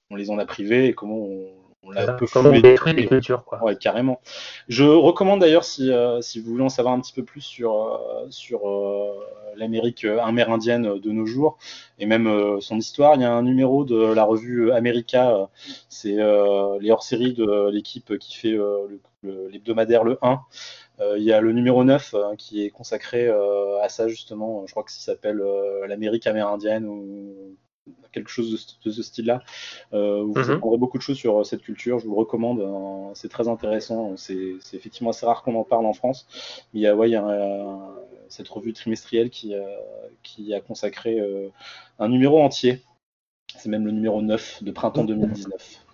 on, les en a privés et comment on, on l'a un peu détruit les cultures, quoi. Ouais, carrément. Je recommande d'ailleurs, si, euh, si vous voulez en savoir un petit peu plus sur, euh, sur l'Amérique amérindienne de nos jours et même son histoire, il y a un numéro de la revue America, c'est les hors-séries de l'équipe qui fait l'hebdomadaire le, le 1. Euh, il y a le numéro 9 hein, qui est consacré euh, à ça justement, je crois que ça s'appelle euh, l'Amérique amérindienne ou quelque chose de, ce style-là. vous mhm. apprendrez beaucoup de choses sur cette culture, je vous le recommande, hein. c'est très intéressant. C'est effectivement assez rare qu'on en parle en France. Il y a, ouais, il y a cette revue trimestrielle qui, qui a consacré un numéro entier. C'est même le numéro 9 de printemps 2019.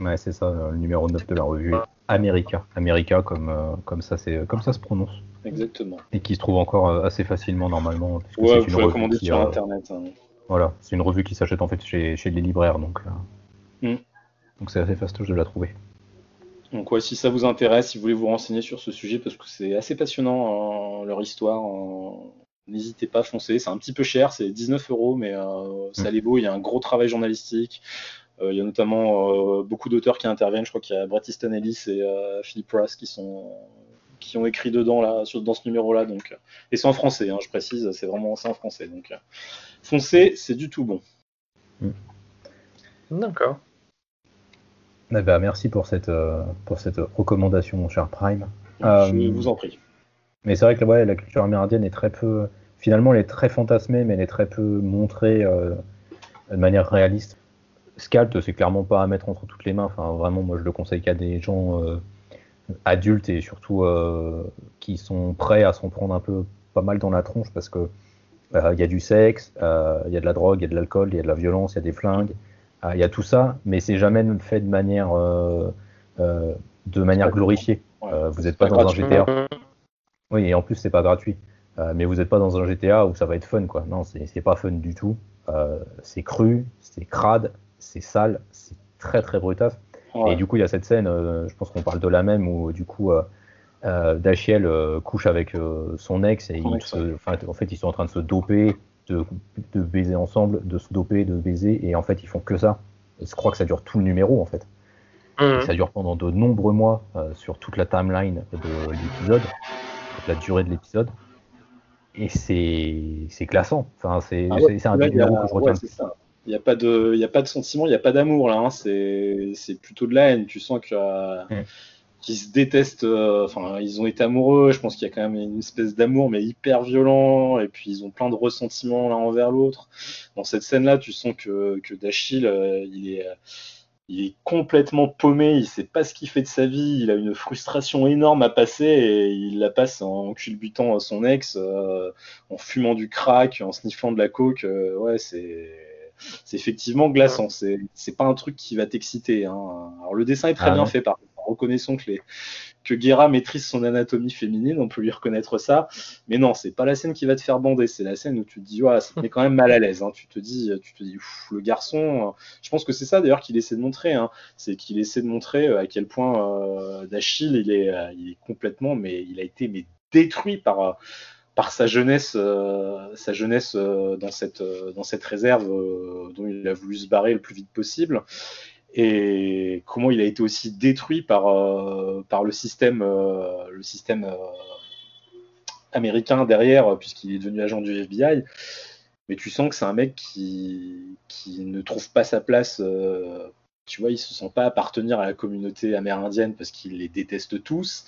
Ouais, c'est ça, le numéro 9 de la revue. America. America, comme, euh, comme, ça, comme ça se prononce. Exactement. Et qui se trouve encore euh, assez facilement normalement. Ouais, vous pouvez commander sur Internet. Hein. Voilà, c'est une revue qui s'achète en fait chez, chez les libraires, donc mm. donc c'est assez fastoche de la trouver. Donc ouais, si ça vous intéresse, si vous voulez vous renseigner sur ce sujet, parce que c'est assez passionnant, hein, leur histoire, hein, n'hésitez pas, à foncer. C'est un petit peu cher, c'est 19 euros, mais euh, ça mm. l'est beau, il y a un gros travail journalistique. Euh, il y a notamment euh, beaucoup d'auteurs qui interviennent. Je crois qu'il y a Bret Easton Ellis et euh, Philip Ross qui sont qui ont écrit dedans là, dans ce numéro-là. Donc, et c'est en français, hein, je précise, c'est vraiment en français. Donc, foncez, c'est du tout bon. Mm. D'accord. Eh ben, merci pour cette, pour cette recommandation, mon cher Prime. Je vous en prie. Mais c'est vrai que ouais, la culture amérindienne est très peu. Finalement, elle est très fantasmée, mais elle est très peu montrée de manière réaliste. Scalp, c'est clairement pas à mettre entre toutes les mains. Enfin, vraiment, moi, je le conseille qu'à des gens euh, adultes et surtout euh, qui sont prêts à s'en prendre un peu pas mal dans la tronche parce que euh, il y a du sexe, il y a de la drogue, il y a de l'alcool, il y a de la violence, il y a des flingues, il y a tout ça, mais c'est jamais fait de manière de manière glorifiée. vous n'êtes pas, dans un GTA. Oui, et en plus c'est pas gratuit. mais vous n'êtes pas dans un GTA où ça va être fun, quoi. Non, c'est pas fun du tout. c'est cru, c'est crade, c'est sale, c'est très très Et du coup, il y a cette scène, euh, je pense qu'on parle de la même, où du coup, euh, euh Dachiel euh, couche avec son ex et en fait, ils sont en train de se doper, de, baiser ensemble, de se doper, de baiser, et en fait, ils font que ça. Et je crois que ça dure tout le numéro, en fait. Mhm. ça dure pendant de nombreux mois sur toute la timeline de l'épisode, toute la durée de l'épisode. Et c'est classant. Enfin, c'est ah un numéro que je retiens. Il n'y a pas de, il a pas de sentiment, il n'y a pas d'amour là. Hein. C'est plutôt de la haine. Tu sens euh, qu'ils se détestent. Euh, enfin, ils ont été amoureux. Je pense qu'il y a quand même une espèce d'amour, mais hyper violent. Et puis ils ont plein de ressentiments l'un envers l'autre. Dans cette scène-là, tu sens que que Dachil, euh, il est il est complètement paumé, il sait pas ce qu'il fait de sa vie, il a une frustration énorme à passer et il la passe en culbutant son ex, en fumant du crack, en sniffant de la coke. ouais, c'est c'est effectivement glaçant. C'est, c'est pas un truc qui va t'exciter. Hein. Alors le dessin est très ah bien fait, par contre. Reconnaissons que, les, que Guerra maîtrise son anatomie féminine, on peut lui reconnaître ça. Mais non, c'est pas la scène qui va te faire bander. C'est la scène où tu te dis, ouais, ça te met quand même mal à l'aise. Hein. Tu te dis, tu te dis, le garçon. Je pense que c'est ça d'ailleurs qu'il essaie de montrer. Hein. C'est qu'il essaie de montrer euh, à quel point euh, Dachille, il est, euh, il est complètement, mais il a été mais détruit par par sa jeunesse, euh, sa jeunesse euh, dans, cette, euh, dans cette réserve dont il a voulu se barrer le plus vite possible, et comment il a été aussi détruit par, le système, américain derrière, puisqu'il est devenu agent du FBI. Mais tu sens que c'est un mec qui, qui ne trouve pas sa place. Tu vois, il se sent pas appartenir à la communauté amérindienne parce qu'il les déteste tous.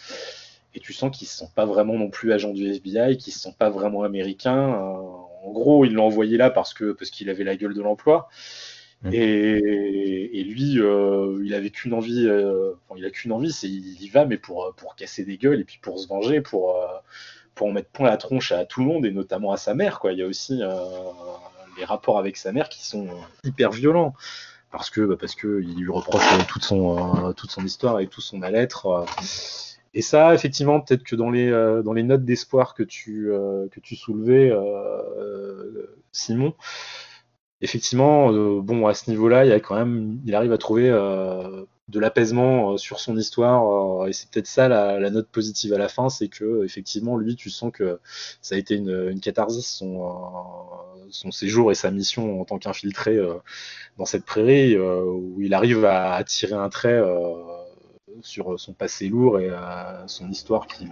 Et tu sens qu'il se sent pas vraiment non plus agent du FBI, qu'il se sent pas vraiment américain. en gros, il l'a envoyé là parce que parce qu'il avait la gueule de l'emploi. Mmh. Et, lui, euh, il avait qu'une envie, euh, il a qu'une envie, c'est il y va, mais pour, pour casser des gueules et puis pour se venger, pour, euh, pour en mettre point la tronche à tout le monde et notamment à sa mère. Quoi. Il y a aussi les rapports avec sa mère qui sont hyper violents parce que bah, parce que il lui reproche toute son toute son histoire et tout son mal-être. Et ça, effectivement, peut-être que dans les les notes d'espoir que tu tu soulevais, Simon effectivement, euh, bon, à ce niveau-là, il, arrive à trouver euh, de l'apaisement euh, sur son histoire. et c'est peut-être ça la, note positive à la fin, c'est que effectivement, lui, tu sens que ça a été une, catharsis, son, son, séjour et sa mission en tant qu'infiltré dans cette prairie, où il arrive à, tirer un trait sur son passé lourd et son histoire qu'il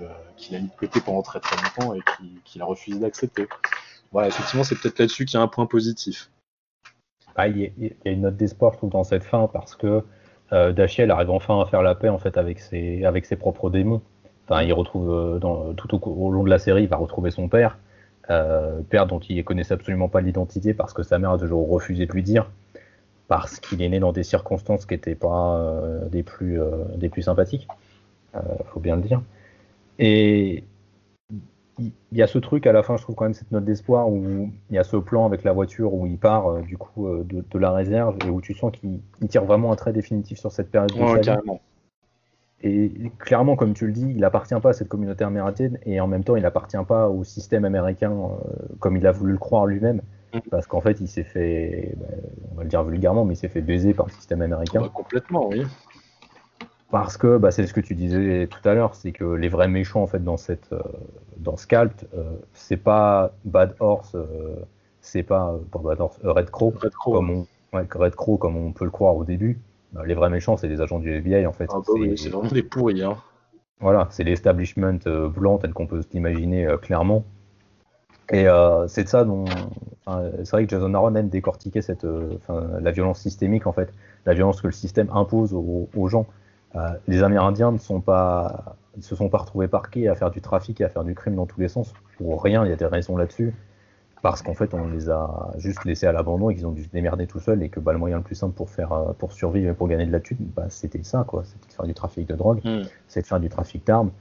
a mis de côté pendant très très longtemps et qu'il a refusé d'accepter. Voilà, effectivement, c'est peut-être là-dessus qu'il y a un point positif. Ah, il, y a, une note d'espoir, je trouve, dans cette fin, parce que euh, Dachiel arrive enfin à faire la paix en fait avec ses, avec ses propres démons. Enfin, il retrouve euh, tout au, long de la série, il va retrouver son père, euh, père dont il ne connaissait absolument pas l'identité parce que sa mère a toujours refusé de lui dire, parce qu'il est né dans des circonstances qui n'étaient pas euh, des plus des plus sympathiques, faut bien le dire. Et il y a ce truc à la fin, je trouve quand même cette note d'espoir où il y a ce plan avec la voiture où il part euh, du coup euh, de, la réserve et où tu sens qu'il tire vraiment un trait définitif sur cette période. carrément. Et clairement, comme tu le dis, il appartient pas à cette communauté amérindienne et en même temps, il appartient pas au système américain euh, comme il a voulu le croire lui-même. Mm. Parce qu'en fait, il s'est fait, ben, on va le dire vulgairement, mais il s'est fait baiser par le système américain. complètement, oui. Parce que bah, c'est ce que tu disais tout à l'heure, c'est que les vrais méchants en fait dans cette euh, dans euh, c'est pas Bad Horse, euh, c'est pas Bad Horse, Red Crow, Red Crow, comme on, Red Crow comme on peut le croire au début. Bah, les vrais méchants, c'est les agents du FBI en fait. Ah bah c'est vraiment des pourris. Hein. Voilà, c'est l'establishment blanc tel qu'on peut l'imaginer clairement. Et c'est de ça dont, c'est vrai que Jason Aaron aime décortiquer cette, la violence systémique en fait, la violence que le système impose aux gens. Euh, les Amérindiens ne sont pas, se sont pas retrouvés parqués à faire du trafic et à faire du crime dans tous les sens. Pour rien, il y a des raisons là-dessus. Parce qu'en fait, on les a juste laissés à l'abandon et qu'ils ont dû se démerder tout seuls et que bah, le moyen le plus simple pour, faire, euh, pour survivre et pour gagner de la thune, bah, c'était ça, quoi. C'était de faire du trafic de drogue, hmm. c'est de faire du trafic d'armes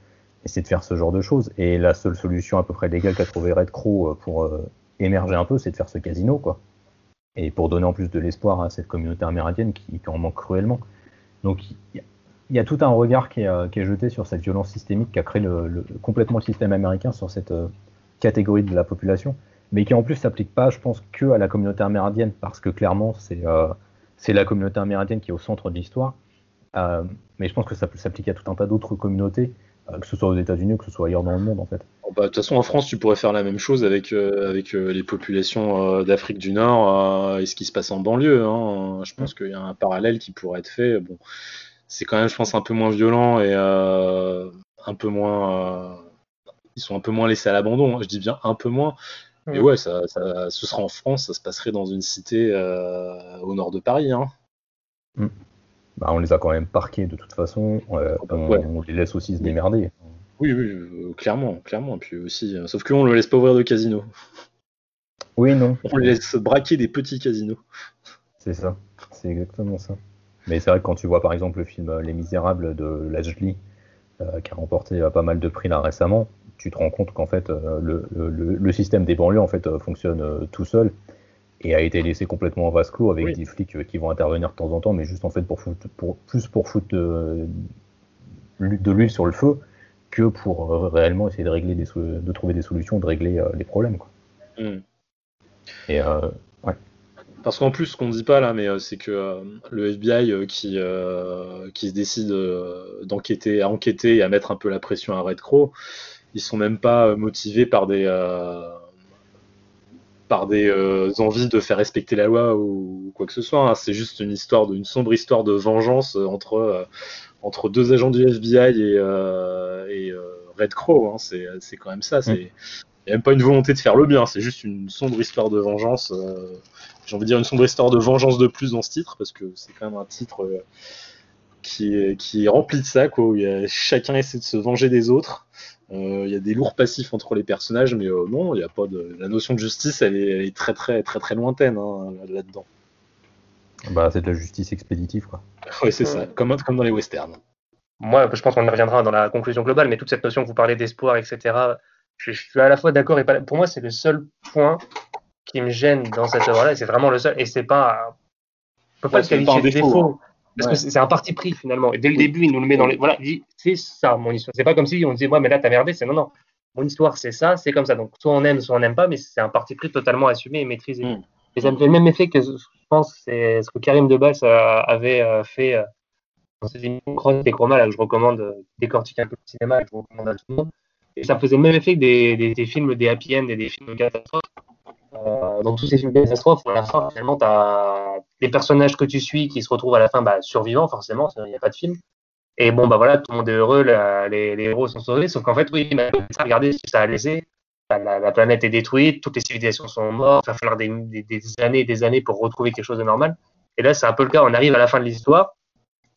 c'est de faire ce genre de choses. Et la seule solution à peu près légale qu'a trouvé Red Crow euh, pour émerger un peu, c'est de faire ce casino, quoi. Et pour donner en plus de l'espoir à cette communauté amérindienne qui, en manque cruellement. Donc, il y a tout un regard qui est, euh, jeté sur cette violence systémique qui a créé le, complètement le système américain sur cette euh, catégorie de la population, mais qui en plus s'applique pas, je pense, que à la communauté amérindienne, parce que clairement, c'est euh, c'est la communauté amérindienne qui est au centre de l'histoire. mais je pense que ça peut s'appliquer à tout un tas d'autres communautés, que ce soit aux États-Unis ou que ce soit ailleurs dans le monde, en fait. Bah, de toute façon, en France, tu pourrais faire la même chose avec, avec les populations d'Afrique du Nord et ce qui se passe en banlieue. Hein. Je pense qu'il y a un parallèle qui pourrait être fait. Bon, c'est quand même, je pense, un peu moins violent et euh, un peu moins. Euh, ils sont un peu moins laissés à l'abandon. Hein. Je dis bien un peu moins. Mais ouais, ça, ce sera en France, ça se passerait dans une cité euh, au nord de Paris. Hein. Mm. Bah, on les a quand même parqués de toute façon. Bah, on, les laisse aussi se démerder. Oui, oui, clairement, clairement. Puis aussi, sauf qu'on ne le laisse pas ouvrir de casino. Oui, non. On les laisse braquer des petits casinos. C'est ça, c'est exactement ça. Mais c'est vrai que quand tu vois par exemple le film Les Misérables de Lajli, euh, qui a remporté euh, pas mal de prix là récemment, tu te rends compte qu'en fait euh, le, le, le, système des banlieues en fait fonctionne tout seul et a été laissé complètement en vase clos avec des flics qui vont intervenir de temps en temps, mais juste en fait pour, foutre, pour plus pour foutre de, de l'huile sur le feu que pour réellement essayer de régler des, de trouver des solutions, de régler les problèmes. Quoi. Mm. Et ouais. Parce qu'en plus, ce qu'on ne dit pas là, mais euh, c'est que euh, le FBI euh, qui, qui se décide d'enquêter, à enquêter et à mettre un peu la pression à Red Crow, ils sont même pas motivés par des par des envies de faire respecter la loi ou, quoi que ce soit. Hein. C'est juste une histoire, de, une sombre histoire de vengeance entre entre deux agents du FBI et, et Red Crow, hein, c'est quand même ça. C'est a même pas une volonté de faire le bien, c'est juste une sombre histoire de vengeance. Euh, j'ai envie de dire une sombre histoire de vengeance de plus dans ce titre, parce que c'est quand même un titre euh, qui, qui est rempli de ça, quoi, où chacun essaie de se venger des autres. Euh, il y a des lourds passifs entre les personnages, mais non, il y a pas de. La notion de justice, elle est, très très très très lointaine hein, là-dedans. Bah, c'est de la justice expéditive, quoi. Oui, c'est ça, comme, comme dans les westerns. Moi, je pense qu'on y reviendra dans la conclusion globale, mais toute cette notion que vous parlez d'espoir, etc., je, suis à la fois d'accord et pas. Pour moi, c'est le seul point qui me gêne dans cette œuvre-là. C'est vraiment le seul. Et c'est pas. On peut pas le qualifier de défaut. Hein. Parce que c'est un parti pris finalement. Et dès le début, il nous le met dans les. Voilà, c'est ça mon histoire. C'est pas comme si on disait, ouais, mais là, t'as merdé. C'est non, non. Mon histoire, c'est ça, c'est comme ça. Donc, soit on aime, soit on n'aime pas, mais c'est un parti pris totalement assumé et maîtrisé. Hmm. Et ça me fait le même effet que je pense, c'est ce que Karim Debas euh, avait euh, fait euh, dans ses émissions des Chroma, là, que je recommande décortiquer un peu le cinéma, que je recommande à tout le monde. Et ça faisait le même effet que des, des, films des happy end et des films de catastrophe. Euh, dans tous ces films de catastrophe, à la fin, finalement, tu as les personnages que tu suis qui se retrouvent à la fin bah, survivants, forcément, il n'y a pas de film. Et bon, bah voilà, tout le monde est heureux, les, les, héros sont sauvés, sauf qu'en fait, oui, regardez ce que ça a laissé. La, la, planète est détruite, toutes les civilisations sont mortes, il va falloir des, des, des, années et des années pour retrouver quelque chose de normal. Et là, c'est un peu le cas, on arrive à la fin de l'histoire,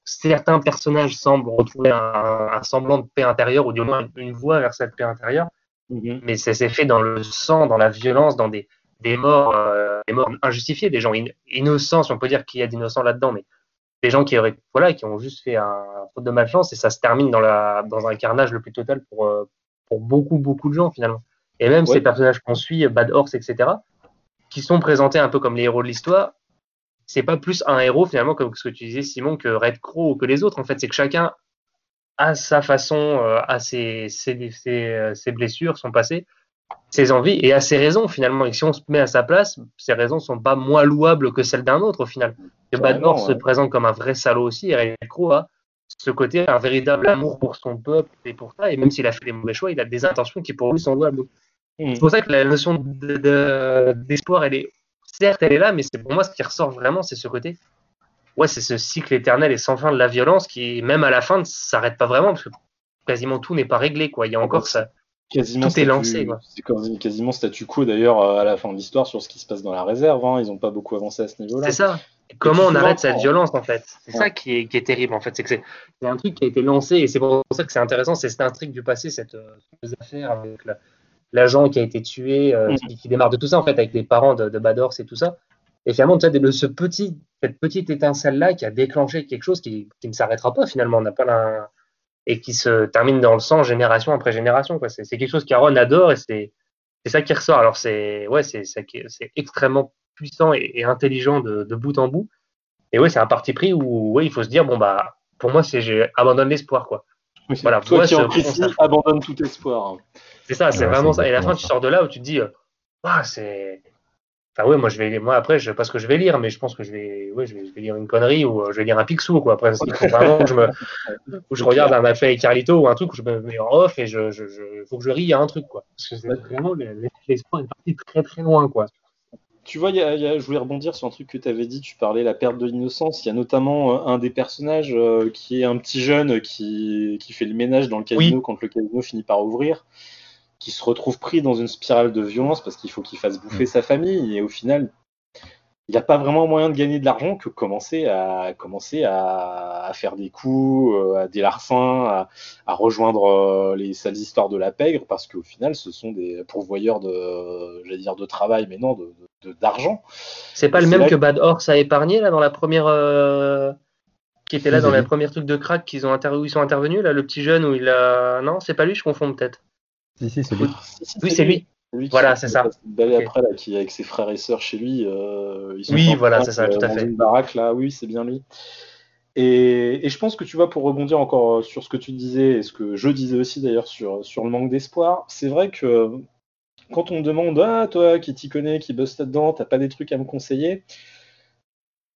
certains personnages semblent retrouver un, semblant de paix intérieure, ou du moins une voie vers cette paix intérieure, mhm. mais ça s'est fait dans le sang, dans la violence, dans des, des morts, euh, des morts injustifiées, des gens innocents, si on peut dire qu'il y a d'innocents là-dedans, mais des gens qui auraient, voilà, qui ont juste fait un, faute de malchance, et ça se termine dans, la, dans un carnage le plus total pour, euh, pour beaucoup, beaucoup de gens finalement. Et même ces personnages qu'on suit, Bad Horse, etc., qui sont présentés un peu comme les héros de l'histoire, c'est pas plus un héros finalement comme ce que tu disais Simon que Red Crow ou que les autres en fait c'est que chacun a sa façon euh, a ses, ses, ses, ses, blessures son passé ses envies et a ses raisons finalement et si on se met à sa place ses raisons sont pas moins louables que celles d'un autre au final que Badmore se présente comme un vrai salaud aussi et Crow a ce côté un véritable amour pour son peuple et pour ça et même s'il a fait des mauvais choix il a des intentions qui pour lui sont louables mmh. c'est pour ça que la notion d'espoir de, elle est certes, elle est là, mais c'est pour moi ce qui ressort vraiment, c'est ce côté. Ouais, c'est ce cycle éternel et sans fin de la violence qui, même à la fin, ne s'arrête pas vraiment parce que quasiment tout n'est pas réglé. Quoi. Il y a encore ça. Quasiment tout est lancé. C'est quasiment statu quo d'ailleurs à la fin de l'histoire sur ce qui se passe dans la réserve. Hein. Ils n'ont pas beaucoup avancé à ce niveau-là. C'est ça. comment on arrête cette violence en fait? C'est ça qui est, qui est, terrible en fait. C'est que c'est un truc qui a été lancé et c'est pour ça que c'est intéressant. C'est un truc du passé, cette, euh, affaire avec la, l'agent qui a été tué, euh, mm. qui, démarre de tout ça en fait avec les parents de, de Badors et tout ça. Et finalement, tu sais, ce petit, cette petite étincelle-là qui a déclenché quelque chose qui, qui ne s'arrêtera pas finalement, on n'a pas la... et qui se termine dans le sang génération après génération. C'est, quelque chose qu'Aaron adore et c'est, ça qui ressort. Alors c'est ouais, c'est, c'est extrêmement puissant et, intelligent de, de, bout en bout. Et ouais, c'est un parti pris où ouais, il faut se dire bon bah pour moi c'est j'abandonne l'espoir quoi. voilà, toi qui en abandonne tout espoir. C'est ça, c'est vraiment ça. Et à la fin, tu sors de là où tu te dis, ah, c'est. Enfin, ouais, moi, je vais, moi, après, je sais pas ce que je vais lire, mais je pense que je vais, ouais, je vais, je vais lire une connerie ou euh, je vais lire un Picsou, quoi. Après, il faut vraiment que je me, où je regarde un Mafia et Carlito ou un truc où je me mets en off et je, je, je faut que je rie à un truc, quoi. Parce que c'est vraiment, l'espoir est parti très, très loin, quoi. Tu vois, y a, y a, je voulais rebondir sur un truc que tu avais dit, tu parlais de la perte de l'innocence. Il y a notamment euh, un des personnages euh, qui est un petit jeune qui, qui fait le ménage dans le casino quand le casino finit par ouvrir qui se retrouve pris dans une spirale de violence parce qu'il faut qu'il fasse bouffer mm. sa famille et au final il n'y a pas vraiment moyen de gagner de l'argent que commencer à commencer à, faire des coups, euh, à des larcins, à, à rejoindre euh, les sales histoires de la pègre, parce qu'au final, ce sont des pourvoyeurs de, j'allais dire de travail, mais non, de, d'argent. C'est pas le même que Bad Horse a épargné là dans la première, euh, qui était là dans la première truc de crack qu'ils ont où ils sont intervenus là, le petit jeune où il a, non, c'est pas lui, je confonds peut-être. Si, si, c'est lui. Oui, c'est lui. voilà, c'est ça. après, là, qui est avec ses frères et sœurs chez lui. Euh, oui, voilà, c'est ça, tout à fait. Une baraque, là, oui, c'est bien lui. Et, et, je pense que tu vois, pour rebondir encore sur ce que tu disais, et ce que je disais aussi d'ailleurs sur, sur le manque d'espoir, c'est vrai que quand on me demande, ah, toi qui t'y connais, qui bosse là-dedans, t'as pas des trucs à me conseiller?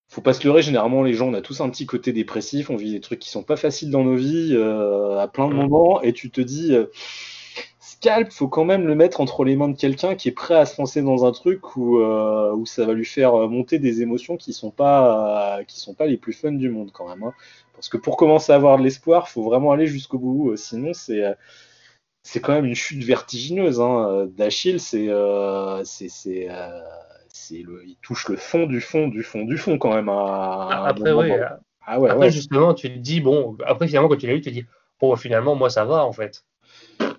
Faut pas se leurrer, généralement les gens, on a tous un petit côté dépressif, on vit des trucs qui sont pas faciles dans nos vies euh, à plein de moments, et tu te dis, euh, Scalp, faut quand même le mettre entre les mains de quelqu'un qui est prêt à se lancer dans un truc où, euh, où ça va lui faire monter des émotions qui sont pas qui sont pas les plus fun du monde quand même. Hein. Parce que pour commencer à avoir de l'espoir, faut vraiment aller jusqu'au bout. Sinon, c'est c'est quand même une chute vertigineuse. Hein. D'Achille, c'est, euh, c'est, euh, le, il touche le fond du fond du fond du fond quand même. À, après. Ah ouais, après, justement, tu te dis, bon, après, finalement, quand tu l'as lu, tu te dis, bon, finalement, moi, ça va, en fait.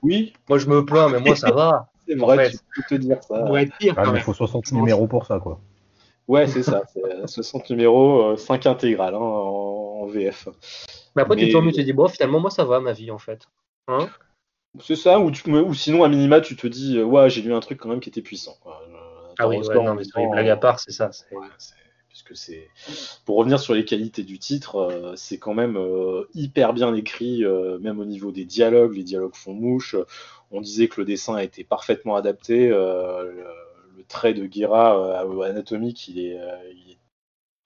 Oui. Moi, je me plains, mais moi, ça va. c'est vrai, tu peux te dire ça. pire, ah, il faut 60 numéros pour ça, quoi. Ouais, c'est ça. C'est 60 numéros, 5 intégrales hein, en, VF. Mais après, tu te tu te dis, bon, finalement, moi, ça va, ma vie, en fait. Hein? C'est ça, ou, ou, sinon, à minima, tu te dis, euh, ouais, j'ai lu un truc quand même qui était puissant. ah oui, non, mais les blagues à part, c'est ça. Puisque c'est pour revenir sur les qualités du titre, euh, c'est quand même euh, hyper bien écrit, même au niveau des dialogues. Les dialogues font mouche. On disait que le dessin a été parfaitement adapté. Le, trait de Guerra anatomique, il est,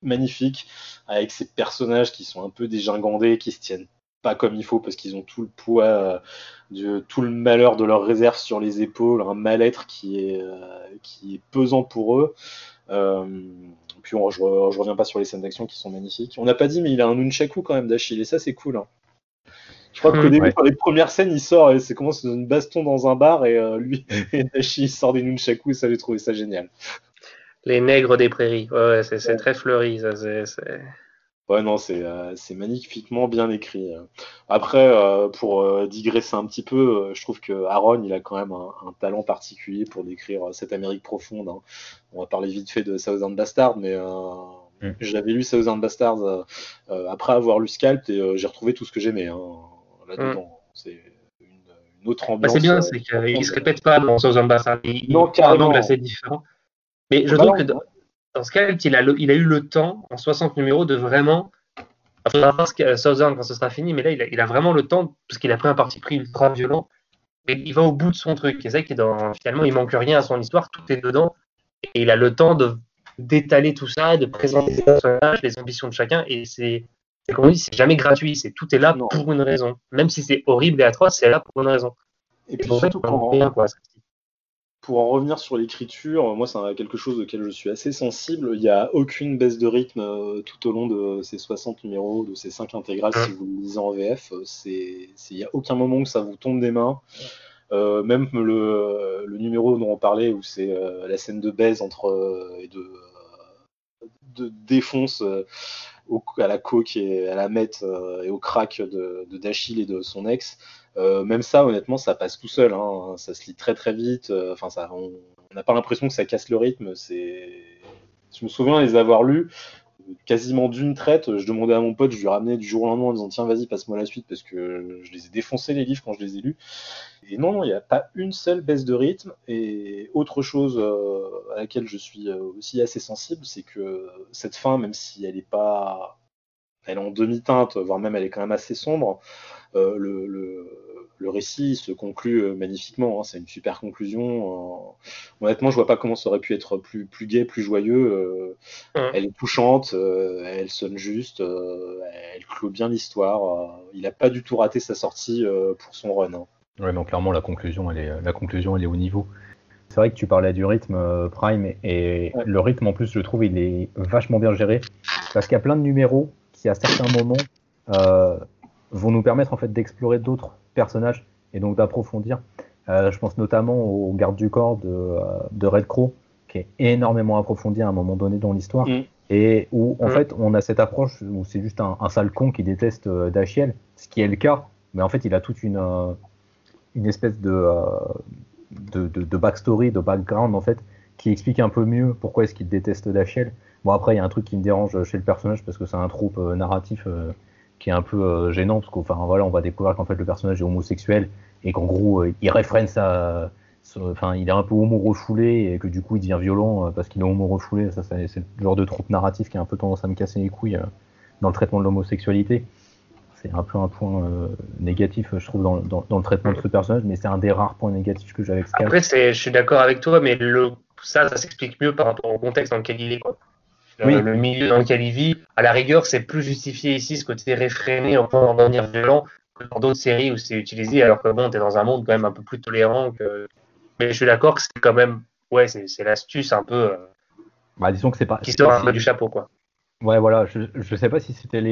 magnifique, avec ces personnages qui sont un peu dégingandés, qui se tiennent pas comme il faut parce qu'ils ont tout le poids tout le malheur de leur réserve sur les épaules, un mal-être qui euh, qui est pesant pour eux. Euh, puis on, je, je, reviens pas sur les scènes d'action qui sont magnifiques. On n'a pas dit, mais il a un nunchaku quand même d'Achille, et ça c'est cool. Hein. Je crois qu'au début, dans les premières scènes, il sort et c'est comment c'est une baston dans un bar et euh, lui et Dashi sort des nunchaku et ça j'ai trouvé ça génial. Les nègres des prairies, ouais, c'est très fleuri, ça c'est. Ouais, non, c'est euh, magnifiquement bien écrit. Après, euh, pour euh, digresser un petit peu, je trouve que Aaron, il a quand même un, talent particulier pour décrire cette Amérique profonde. Hein. On va parler vite fait de Southern Bastard, mais mm. j'avais lu Southern Bastard après avoir lu Scalp et j'ai retrouvé tout ce que j'aimais hein, là-dedans. Mm. C'est une, autre bah, ambiance. c'est bien, c'est qu'il se répète pas dans Southern Bastard. Il, non, carrément. C'est assez différent. Mais je bah trouve que dans Scalp, il a, il a eu le temps, en 60 numéros, de vraiment. Il faudra voir ce Southern quand ce sera fini, mais là, il a, il a vraiment le temps, parce qu'il a pris un parti pris ultra violent, et il va au bout de son truc. Et c'est qui dans, finalement, il manque rien à son histoire, tout est dedans, et il a le temps de d'étaler tout ça, de présenter les personnages, les ambitions de chacun, et c'est, comme on dit, c'est jamais gratuit, c'est tout est là pour une raison. Même si c'est horrible et atroce, c'est là pour une raison. Et, puis surtout quand, bien, quoi, pour en revenir sur l'écriture, moi c'est quelque chose auquel je suis assez sensible. Il n'y a aucune baisse de rythme euh, tout au long de ces 60 numéros, de ces 5 intégrales si vous le lisez en VF. Il n'y a aucun moment où ça vous tombe des mains. Euh, même le, numéro dont on parlait, où c'est euh, la scène de baise entre et de, de défonce à la coque et à la mette et au crack de, de Dachil et de son ex. Euh, même ça, honnêtement, ça passe tout seul. Hein. Ça se lit très très vite. Euh, enfin, ça, on n'a pas l'impression que ça casse le rythme. C'est, je me souviens les avoir lus quasiment d'une traite. Je demandais à mon pote, je lui ramenais du jour au lendemain en disant tiens vas-y passe-moi la suite parce que je les ai défoncés les livres quand je les ai lus. Et non non, il n'y a pas une seule baisse de rythme. Et autre chose euh, à laquelle je suis aussi assez sensible, c'est que cette fin, même si elle est pas, elle est en demi-teinte, voire même elle est quand même assez sombre. le, le récit se conclut euh, magnifiquement. Hein. c'est une super conclusion. honnêtement, je vois pas comment ça aurait pu être plus, plus gai, plus joyeux. Euh, elle est touchante, euh, elle sonne juste, elle clôt bien l'histoire. il n'a pas du tout raté sa sortie pour son run. Hein. Ouais, clairement, la conclusion, elle est, la conclusion, elle est au niveau. C'est vrai que tu parlais du rythme Prime et le rythme en plus, je trouve, il est vachement bien géré parce qu'il y a plein de numéros qui, à certains moments, vont nous permettre en fait d'explorer d'autres personnages et donc d'approfondir. Euh, je pense notamment au garde du corps de, euh, de, Red Crow, qui est énormément approfondi à un moment donné dans l'histoire, mm. et où en mm. fait on a cette approche où c'est juste un, sale con qui déteste euh, Dachiel, ce qui est le cas, mais en fait il a toute une, une espèce de, de, de, backstory, de background en fait, qui explique un peu mieux pourquoi est-ce qu'il déteste Dachiel. Bon après il y a un truc qui me dérange chez le personnage parce que c'est un troupe narratif qui est un peu euh, gênant parce qu'enfin voilà, on va découvrir qu'en fait le personnage est homosexuel et qu'en gros euh, il réfrène sa, enfin il est un peu homo refoulé et que du coup il devient violent euh, parce qu'il est homo refoulé. Ça c'est le genre de troupe narratif qui a un peu tendance à me casser les couilles dans le traitement de l'homosexualité. C'est un peu un point négatif, je trouve, dans, dans, le traitement de ce personnage, mais c'est un des rares points négatifs que j'ai avec Sky. Après, je suis d'accord avec toi, mais le, ça, ça s'explique mieux par rapport au contexte dans lequel il est. le, milieu dans lequel il vit. À la rigueur, c'est plus justifié ici ce côté réfréné en point devenir violent que dans d'autres séries où c'est utilisé, alors que bon, t'es dans un monde quand même un peu plus tolérant que. Mais je suis d'accord que c'est quand même, ouais, c'est l'astuce un peu. Euh, bah, disons que c'est pas. Qui sort un peu du chapeau, quoi. Ouais, voilà, je, je sais pas si c'était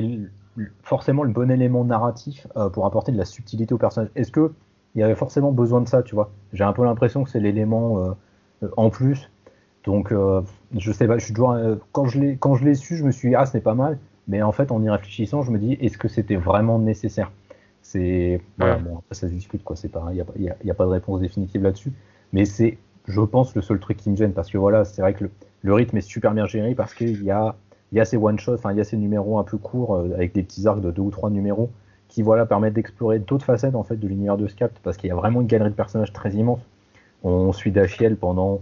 forcément le bon élément narratif euh, pour apporter de la subtilité au personnage. Est-ce que il y avait forcément besoin de ça, tu vois? J'ai un peu l'impression que c'est l'élément en plus. Donc, je sais pas, je suis toujours, quand je l'ai, quand je l'ai su, je me suis dit, ah, ce n'est pas mal. Mais en fait, en y réfléchissant, je me dis, est-ce que c'était vraiment nécessaire? C'est, voilà, bon, après ça se discute, quoi. C'est pas, il n'y a, a, pas de réponse définitive là-dessus. Mais c'est, je pense, le seul truc qui me gêne parce que voilà, c'est vrai que le, rythme est super bien géré parce qu'il y a, il y a ces one shots, enfin, il y a ces numéros un peu courts euh, avec des petits arcs de deux ou trois numéros qui, voilà, permettent d'explorer d'autres facettes en fait de l'univers de Scapt parce qu'il y a vraiment une galerie de personnages très immense. On suit Dachiel pendant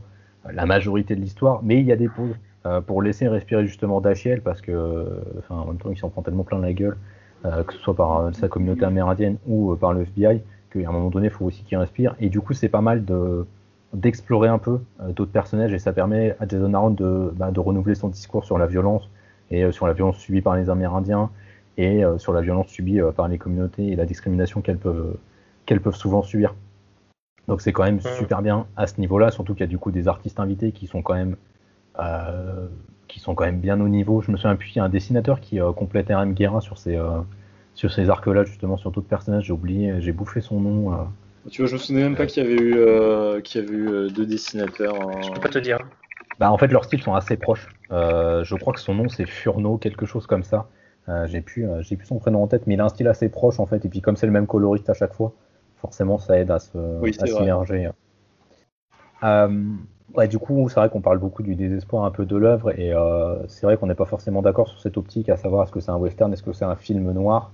la majorité de l'histoire, mais il y a des pauses euh, pour laisser respirer justement Dachiel parce que, enfin, en même temps, il s'en prend tellement plein la gueule, euh, que ce soit par euh, sa communauté amérindienne ou par le FBI, qu'à un moment donné, il faut aussi qu'il respire. Et du coup, c'est pas mal de d'explorer un peu d'autres personnages et ça permet à Jason Aaron de, bah, renouveler son discours sur la violence et sur la violence subie par les Amérindiens et sur la violence subie par les communautés et la discrimination qu'elles peuvent souvent subir. Donc c'est quand même super bien à ce niveau-là, surtout qu'il y a du coup des artistes invités qui sont quand même euh, qui sont quand même bien au niveau. Je me souviens plus, il y a un dessinateur qui euh, complète RM sur ces, euh, sur ces arcs-là, justement, sur d'autres personnages. J'ai oublié, j'ai bouffé son nom. Tu vois, je me souvenais même pas qu'il y avait eu, qu'il y avait eu deux dessinateurs. Je peux pas te dire. Bah, en fait, leurs styles sont assez proches. je crois que son nom c'est Furno, quelque chose comme ça. j'ai plus, j'ai plus son prénom en tête, mais il a un style assez proche en fait. Et puis comme c'est le même coloriste à chaque fois, forcément ça aide à se, oui, à s'immerger. Ouais, du coup, c'est vrai qu'on parle beaucoup du désespoir un peu de l'œuvre, et euh, c'est vrai qu'on n'est pas forcément d'accord sur cette optique, à savoir est-ce que c'est un western, est-ce que c'est un film noir,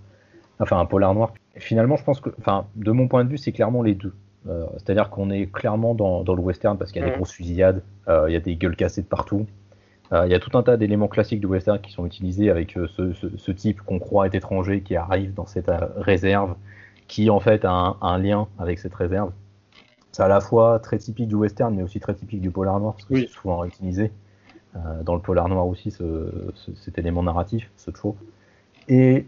enfin un polar noir. finalement, je pense que, enfin, de mon point de vue, c'est clairement les deux. Euh, c'est-à-dire qu'on est clairement dans, le western parce qu'il y a des grosses fusillades, euh, il y a des gueules cassées de partout. il y a tout un tas d'éléments classiques du western qui sont utilisés avec ce, type qu'on croit être étranger qui arrive dans cette réserve, qui en fait a un lien avec cette réserve c'est à la fois très typique du western, mais aussi très typique du polar noir, parce que c'est souvent réutilisé. Euh, dans le polar noir aussi, cet élément narratif, ce trope. Et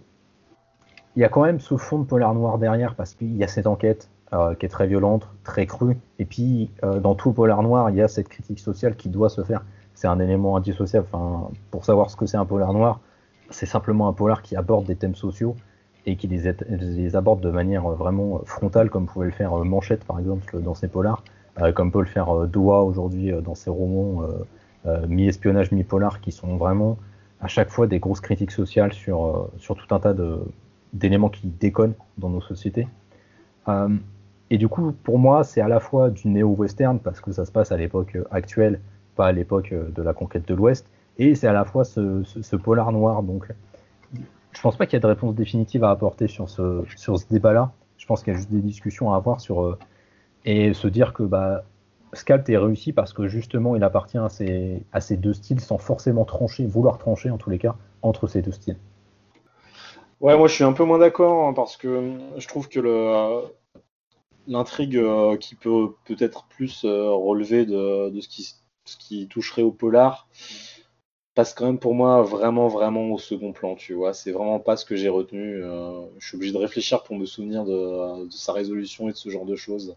il y a quand même ce fond de polar noir derrière, parce qu'il y a cette enquête euh, qui est très violente, très crue. Et puis, euh, dans tout polar noir, il y a cette critique sociale qui doit se faire. C'est un élément indissociable. Enfin, pour savoir ce que c'est un polar noir, c'est simplement un polar qui aborde des thèmes sociaux et qui les, les, aborde de manière vraiment frontale, comme pouvait le faire euh, Manchette par exemple dans ses polars, euh, comme peut le faire euh, Doha aujourd'hui dans ses romans mi-espionnage, mi-polar, qui sont vraiment à chaque fois des grosses critiques sociales sur, sur tout un tas d'éléments qui déconnent dans nos sociétés. et du coup, pour moi, c'est à la fois du néo-western, parce que ça se passe à l'époque actuelle, pas à l'époque de la conquête de l'Ouest, et c'est à la fois ce, ce polar noir, donc je pense pas qu'il y ait de réponse définitive à apporter sur ce, débat-là. Je pense qu'il y a juste des discussions à avoir sur. Euh, et se dire que bah, Scalp est réussi parce que justement il appartient à ces, deux styles sans forcément trancher, vouloir trancher en tous les cas, entre ces deux styles. Ouais, moi je suis un peu moins d'accord hein, parce que je trouve que l'intrigue euh, qui peut peut-être plus euh, relever de, ce qui toucherait au polar, passe quand même pour moi vraiment vraiment au second plan, tu vois. C'est vraiment pas ce que j'ai retenu. Euh, je suis obligé de réfléchir pour me souvenir de, sa résolution et de ce genre de choses.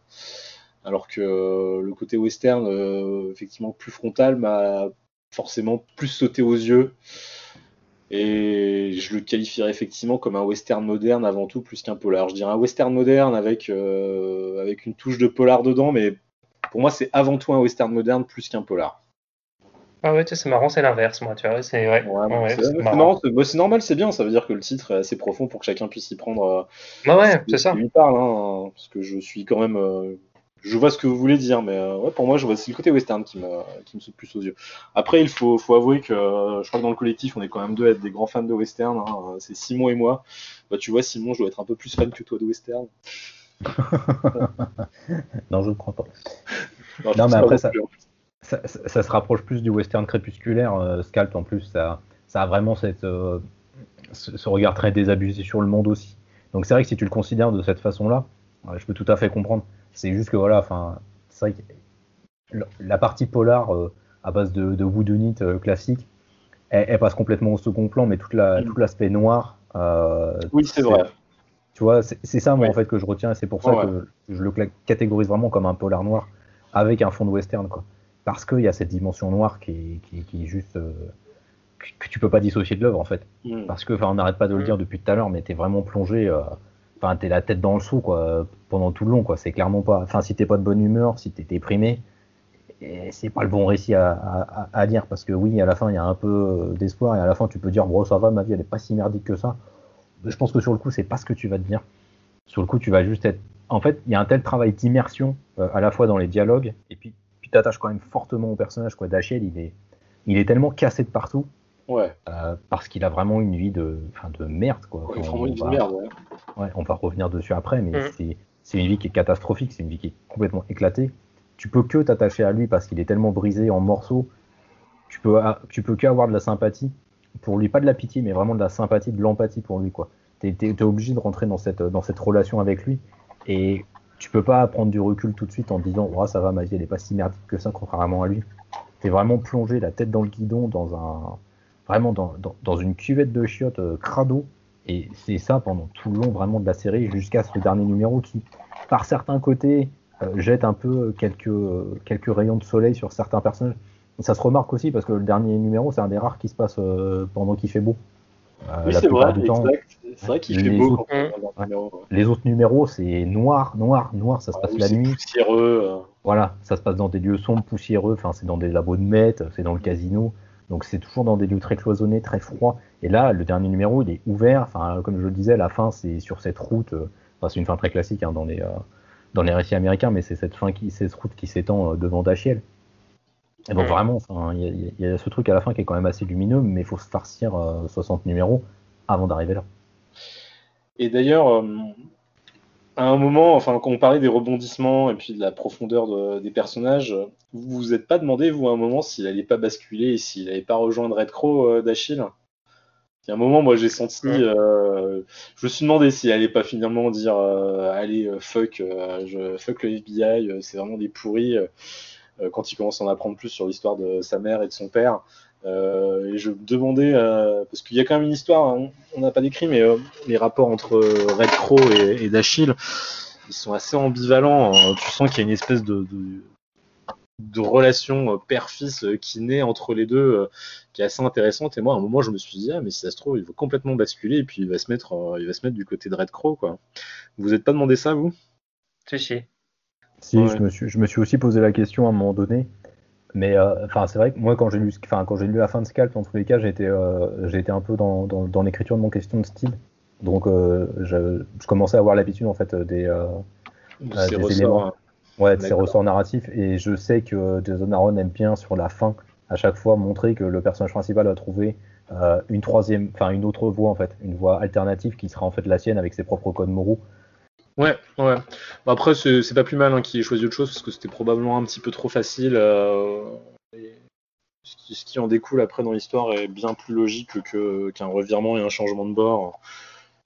Alors que euh, le côté western, euh, effectivement plus frontal, m'a forcément plus sauté aux yeux. Et je le qualifierais effectivement comme un western moderne avant tout, plus qu'un polar. Je dirais un western moderne avec, avec une touche de polar dedans, mais pour moi c'est avant tout un western moderne plus qu'un polar. Ah ouais, c'est marrant, c'est l'inverse, moi, tu vois. C'est ouais, c'est normal, c'est bien. Ça veut dire que le titre est assez profond pour que chacun puisse y prendre. Euh, bah ouais, c'est ça. Lui parle, hein, parce que je suis quand même. Euh, je vois ce que vous voulez dire, mais euh, ouais, pour moi, je vois c'est le côté western qui me, qui me saute plus aux yeux. Après, il faut, faut avouer que je crois que dans le collectif, on est quand même deux à être des grands fans de western. Hein, c'est Simon et moi. Bah, tu vois, Simon, je dois être un peu plus fan que toi de western. non, je ne crois pas. Non, mais après, ça, ça, se rapproche plus du western crépusculaire. Euh, Scalp, en plus, ça, ça a vraiment cette, euh, ce, regard très désabusé sur le monde aussi. Donc c'est vrai que si tu le considères de cette façon-là, je peux tout à fait comprendre. C'est juste que voilà, enfin, c'est vrai que la partie polar euh, à base de, de classique, elle, passe complètement au second plan, mais toute la, tout l'aspect noir. oui, c'est vrai. Tu vois, c'est ça moi en fait que je retiens, et c'est pour ça que je le catégorise vraiment comme un polar noir avec un fond de western quoi parce qu'il y a cette dimension noire qui, qui, est juste euh, que, tu peux pas dissocier de l'œuvre en fait. Mm. Parce que, enfin, on n'arrête pas de le mm. dire depuis tout à l'heure, mais tu es vraiment plongé. Euh, enfin, t'es la tête dans le seau, quoi, pendant tout le long, quoi. C'est clairement pas. Enfin, si t'es pas de bonne humeur, si t'es déprimé, c'est pas le bon récit à, à, lire parce que oui, à la fin, il y a un peu d'espoir et à la fin, tu peux dire, bon, ça va, ma vie, elle est pas si merdique que ça. Je pense que sur le coup, c'est pas ce que tu vas te dire. Sur le coup, tu vas juste être. En fait, il y a un tel travail d'immersion euh, à la fois dans les dialogues et puis t'attaches quand même fortement au personnage, quoi. Dachiel, il est, il est tellement cassé de partout Ouais. Euh, parce qu'il a vraiment une vie de, de merde. Quoi. vraiment une vie de merde, ouais. On va revenir dessus après, mais mm. c'est une vie qui est catastrophique, c'est une vie qui est complètement éclatée. Tu peux que t'attacher à lui parce qu'il est tellement brisé en morceaux. Tu peux, tu peux que avoir de la sympathie pour lui, pas de la pitié, mais vraiment de la sympathie, de l'empathie pour lui. quoi. T'es es, obligé de rentrer dans cette, dans cette relation avec lui et tu peux pas prendre du recul tout de suite en disant oh, ça va, ma vie elle est pas si merdique que ça, contrairement à lui. T'es vraiment plongé la tête dans le guidon dans un vraiment dans, dans, une cuvette de chiottes euh, crado. Et c'est ça pendant tout le long vraiment de la série jusqu'à ce dernier numéro qui, par certains côtés, euh, jette un peu quelques, quelques rayons de soleil sur certains personnages. ça se remarque aussi parce que le dernier numéro, c'est un des rares qui se passe euh, pendant qu'il fait beau. Oui, c'est vrai, C'est vrai qu'il fait beau. Autres, Les autres numéros, c'est noir, noir, noir. Ça se ah passe la nuit. Poussiéreux. Voilà, ça se passe dans des lieux sombres, poussiéreux. Enfin, c'est dans des labos de maîtres, c'est dans le casino. Donc c'est toujours dans des lieux très cloisonnés, très froids. Et là, le dernier numéro, il est ouvert. Enfin, comme je le disais, la fin, c'est sur cette route. Euh, enfin, c'est une fin très classique hein, dans les euh, dans les récits américains, mais c'est cette fin qui, cette route qui s'étend euh, devant Dachiel. Et donc vraiment, il y, a ce truc à la fin qui est quand même assez lumineux, mais il faut se farcir 60 numéros avant d'arriver là. Et d'ailleurs, à un moment, enfin, quand on parlait des rebondissements et puis de la profondeur des personnages, vous vous êtes pas demandé, vous, à un moment, s'il allait pas basculer et s'il allait pas rejoindre Red Crow euh, d'Achille? Il y a un moment, moi, j'ai senti, euh, je me suis demandé s'il allait pas finalement dire, euh, allez, fuck, je, fuck le FBI, c'est vraiment des pourris, quand il commence à en apprendre plus sur l'histoire de sa mère et de son père. et je me demandais, parce qu'il y a quand même une histoire, hein, on n'a pas décrit, mais les rapports entre Red Crow et, d'Achille, ils sont assez ambivalents. Hein. Tu sens qu'il y a une espèce de, relation euh, père-fils euh, qui naît entre les deux, euh, qui est assez intéressante. Et moi, à un moment, je me suis dit, ah, mais si ça se trouve, il va complètement basculer et puis il va se mettre, il va se mettre du côté de Red Crow, quoi. Vous vous êtes pas demandé ça, vous? Si, si. Si, je, me suis, je me suis aussi posé la question à un moment donné. Mais enfin, c'est vrai que moi, quand j'ai lu, enfin, quand j'ai lu la fin de Scalp, en tous les cas, j'ai été un peu dans, dans, l'écriture de mon question de style. Donc, je, je, commençais à avoir l'habitude en fait des, des éléments. Hein. Ouais, de ressorts narratifs. Et je sais que Jason Aaron aime bien sur la fin, à chaque fois, montrer que le personnage principal a trouvé euh, une troisième, enfin une autre voie en fait, une voie alternative qui sera en fait la sienne avec ses propres codes moraux. Ouais, ouais. après, c'est pas plus mal hein, qu'il ait choisi autre chose parce que c'était probablement un petit peu trop facile. Euh, ce, qui, en découle après dans l'histoire est bien plus logique qu'un revirement et un changement de bord.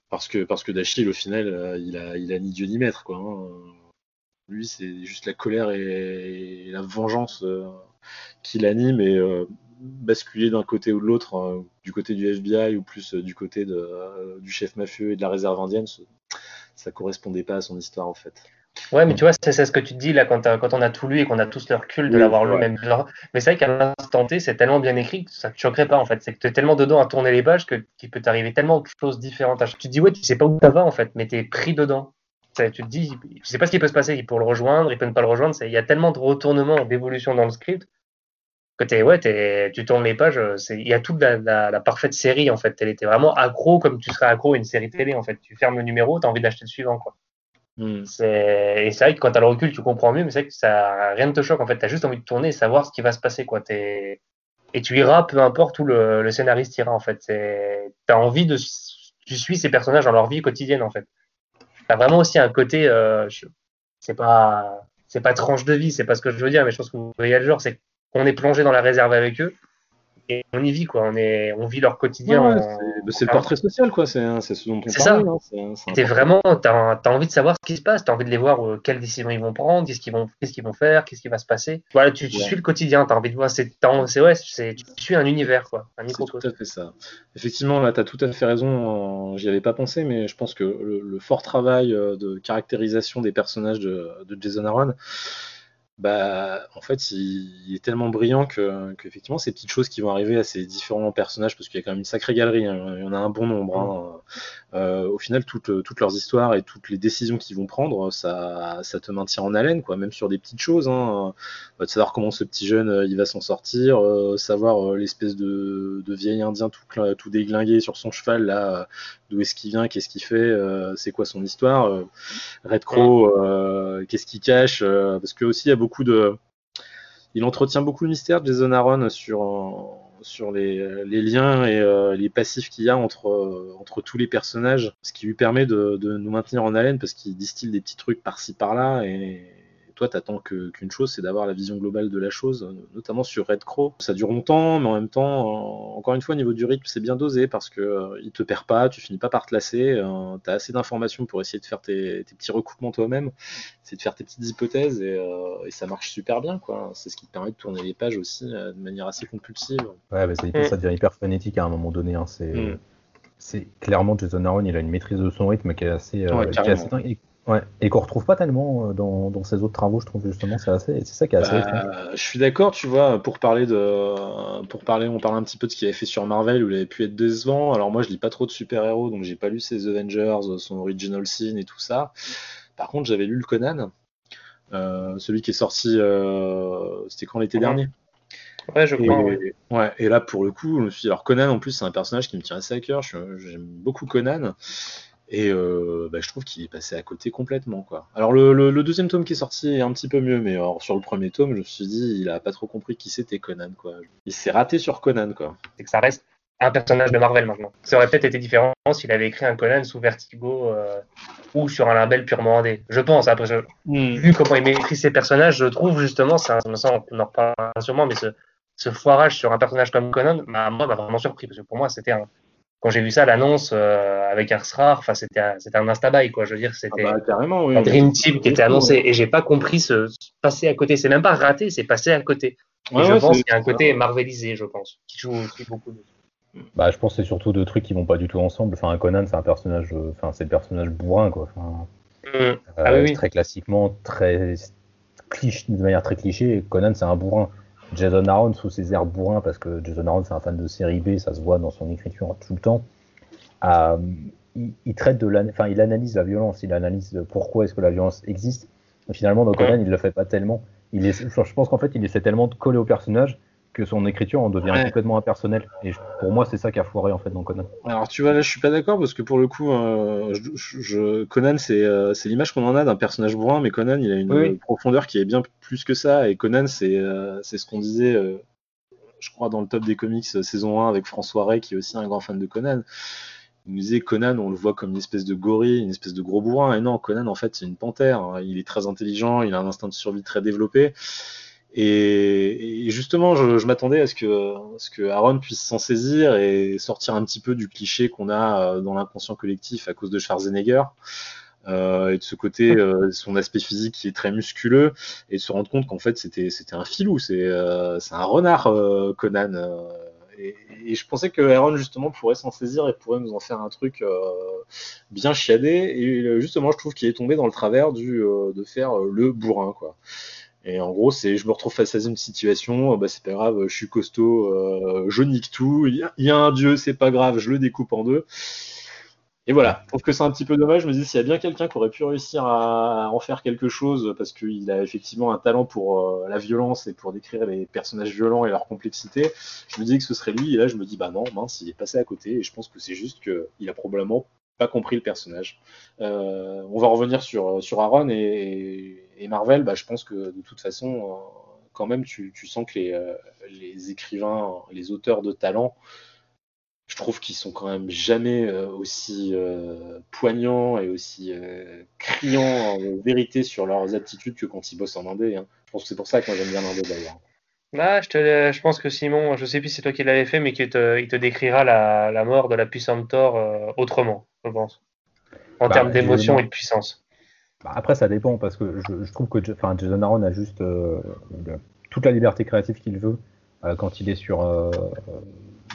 Parce que, parce que Dashiell, au final, euh, il a, il a ni Dieu ni maître. Quoi, hein. Lui, c'est juste la colère et, la vengeance euh, qui l'anime et basculer d'un côté ou de l'autre, du côté du FBI ou plus du côté du chef mafieux et de la réserve indienne, ça correspondait pas à son histoire en fait. Ouais, mais tu vois, c'est ce que tu te dis là quand, quand on a tout lu et qu'on a tous le recul de l'avoir lu même. Mais c'est vrai qu'à l'instant T, c'est tellement bien écrit que ça ne choquerait pas en fait. C'est que tu es tellement dedans à tourner les pages qu'il peut t'arriver tellement de choses différentes. Tu te dis, ouais, tu sais pas où ça va en fait, mais tu es pris dedans tu te dis, je sais pas ce qui peut se passer pour le rejoindre, il peut ne pas le rejoindre. Il y a tellement de retournements, d'évolution dans le script que ouais, tu tournes les pages. Il y a toute la, parfaite série en fait. Elle était vraiment accro comme tu serais accro à une série télé en fait. Tu fermes le numéro, tu as envie d'acheter le suivant quoi. Hmm. Et c'est vrai que quand tu as le recul, tu comprends mieux, mais c'est vrai que ça, rien ne te choque en fait. Tu as juste envie de tourner et savoir ce qui va se passer quoi. Et tu iras, peu importe où le, scénariste ira en fait. Tu as envie de. Tu suis ces personnages dans leur vie quotidienne en fait t'as vraiment aussi un côté, euh, c'est pas, c'est pas tranche de vie, c'est pas ce que je veux dire, mais je pense que vous voyez le genre, c'est qu'on est plongé dans la réserve avec eux. Et on y vit quoi. On est on vit leur quotidien bah, c'est le portrait social quoi. C'est ce dont on parle hein. t'es vraiment t'as as envie de savoir ce qui se passe. T'as envie de les voir euh, quelles décisions ils vont prendre qu'est-ce qu'ils vont qu'est-ce qu'ils vont faire qu'est-ce qui va se passer. Voilà tu, suis le quotidien. T'as envie de voir c'est c'est ouais c'est tu suis un univers quoi. Un c'est tout à fait ça. Effectivement là t'as tout à fait raison j'y avais pas pensé mais je pense que le, fort travail euh, de caractérisation des personnages de, de Jason Aaron bah, en fait, il, est tellement brillant que, qu'effectivement, ces petites choses qui vont arriver à ces différents personnages, parce qu'il y a quand même une sacrée galerie, hein, il y en a un bon nombre. Hein. Euh, au final, toutes, toutes, leurs histoires et toutes les décisions qu'ils vont prendre, ça, ça te maintient en haleine, quoi, même sur des petites choses. Hein, de savoir comment ce petit jeune il va s'en sortir, savoir l'espèce de, de, vieil indien tout, tout déglingué sur son cheval, là, d'où est-ce qu'il vient, qu'est-ce qu'il fait, c'est quoi son histoire. Red Crow, qu'est-ce qu'il cache, parce que aussi il y a beaucoup de il entretient beaucoup le mystère de Jason Aaron sur, sur les, liens et euh, les passifs qu'il y a entre, euh, entre tous les personnages, ce qui lui permet de, de nous maintenir en haleine parce qu'il distille des petits trucs par-ci par-là et, toi, t'attends qu'une chose, c'est d'avoir la vision globale de la chose, notamment sur Red Crow. Ça dure longtemps, mais en même temps, euh, encore une fois, au niveau du rythme, c'est bien dosé parce que euh, il te perd pas, tu finis pas par te lasser, euh, tu as assez d'informations pour essayer de faire tes, petits recoupements toi-même, c'est de faire tes petites hypothèses et, ça marche super bien, quoi. C'est ce qui te permet de tourner les pages aussi de manière assez compulsive. Ouais, ça devient hyper phonétique à un moment donné. Hein. Mm. C'est clairement Jason Aaron, il a une maîtrise de son rythme qui est assez, Ouais, et qu'on retrouve pas tellement euh, dans, dans, ces autres travaux, je trouve justement, c'est assez, c'est ça qui est assez. Bah, je suis d'accord, tu vois, pour parler de, pour parler, on parle un petit peu de ce qu'il avait fait sur Marvel où il avait pu être décevant. Alors moi, je lis pas trop de super héros, donc j'ai pas lu ses Avengers, son original scene et tout ça. Par contre, j'avais lu le Conan, euh, celui qui est sorti, euh, c'était quand l'été dernier? Ouais, je crois. Et, ouais. et là, pour le coup, je me suis dit, alors Conan, en plus, c'est un personnage qui me tient assez à cœur. J'aime beaucoup Conan. Et euh, bah, je trouve qu'il est passé à côté complètement. Quoi. Alors le, deuxième tome qui est sorti est un petit peu mieux, mais alors, sur le premier tome, je me suis dit, il a pas trop compris qui c'était Conan. Quoi. Il s'est raté sur Conan. Quoi. C'est que ça reste un personnage de Marvel maintenant. Ça aurait peut-être été différent s'il avait écrit un Conan sous Vertigo euh, ou sur un label purement indé. Je pense. Après, je... Hmm. vu comment il maîtrise ses personnages, je trouve justement, ça, ça on en reparlera sûrement, mais ce, ce foirage sur un personnage comme Conan, bah, moi, m'a vraiment surpris parce que pour moi, c'était un quand j'ai vu ça, l'annonce euh, avec Ars enfin c'était c'était un instabail quoi. Je veux dire, c'était ah bah, un Dream Team qui était annoncé et j'ai pas compris ce, passer à côté. C'est même pas raté, c'est passé à côté. je pense qu'il y a un côté marvelisé, je pense, qui joue aussi beaucoup. Bah, je pense que c'est surtout deux trucs qui vont pas du tout ensemble. Enfin, Conan, c'est un personnage, enfin, c'est le personnage bourrin, quoi. Enfin, mm. ah euh, Très classiquement, très cliché, de manière très cliché, Conan, c'est un bourrin. Jason Aaron sous ses airs bourrins, parce que Jason Aaron c'est un fan de série B, ça se voit dans son écriture tout le temps. Euh, il, traite de enfin, il analyse la violence, il analyse pourquoi est-ce que la violence existe. finalement, dans Conan, il le fait pas tellement. Il est, je pense qu'en fait, il essaie tellement de coller au personnage que son écriture en devient complètement impersonnelle. Et pour moi, c'est ça qui a foiré en fait dans Conan. Alors tu vois, là, je suis pas d'accord parce que pour le coup, euh, je, Conan, euh, c'est l'image qu'on en a d'un personnage bourrin, mais Conan, il a une profondeur qui est bien plus que ça. Et Conan, c'est euh, c'est ce qu'on disait, je crois, dans le top des comics saison 1 avec François Ray, qui est aussi un grand fan de Conan. Il nous disait Conan, on le voit comme une espèce de gorille, une espèce de gros bourrin. Et non, Conan, en fait, c'est une panthère. Il est très intelligent, il a un instinct de survie très développé. Et, justement, je, m'attendais à ce que, ce que Aaron puisse s'en saisir et sortir un petit peu du cliché qu'on a euh, dans l'inconscient collectif à cause de Schwarzenegger. Euh, et de ce côté, euh, son aspect physique qui est très musculeux, et de se rendre compte qu'en fait c'était c'était un filou, c'est c'est un renard Conan. Et, et, je pensais que Aaron justement pourrait s'en saisir et pourrait nous en faire un truc bien chiadé. Et justement, je trouve qu'il est tombé dans le travers du de faire le bourrin quoi. Et en gros, c'est je me retrouve face à une situation, euh, bah, c'est pas grave, je suis costaud, euh, je nique tout, il y, a un dieu, c'est pas grave, je le découpe en deux. Et voilà, je trouve que c'est un petit peu dommage. Je me dis, s'il y a bien quelqu'un qui aurait pu réussir à, en faire quelque chose, parce qu'il a effectivement un talent pour euh, la violence et pour décrire les personnages violents et leur complexité, je me dis que ce serait lui. Et là, je me dis, bah non, mince, il est passé à côté. Et je pense que c'est juste qu'il a probablement pas compris le personnage. On va revenir sur, sur Aaron et, Marvel. Bah, je pense que de toute façon, euh, quand même, tu, sens que les, euh, les, écrivains, les auteurs de talent, je trouve qu'ils sont quand même jamais aussi poignants et aussi criants en vérité sur leurs attitudes que quand ils bossent en indé. Hein. Je pense que c'est pour ça que moi j'aime bien l'indé d'ailleurs. Bah, je, te, je pense que Simon, je sais plus si c'est toi qui l'avais fait, mais qu'il te, il te décrira la, la mort de la puissante Thor autrement je pense, en bah, termes d'émotion et de puissance. Bah, après, ça dépend, parce que je, trouve que Jason Aaron a juste euh, toute la liberté créative qu'il veut. Euh, quand il est sur euh,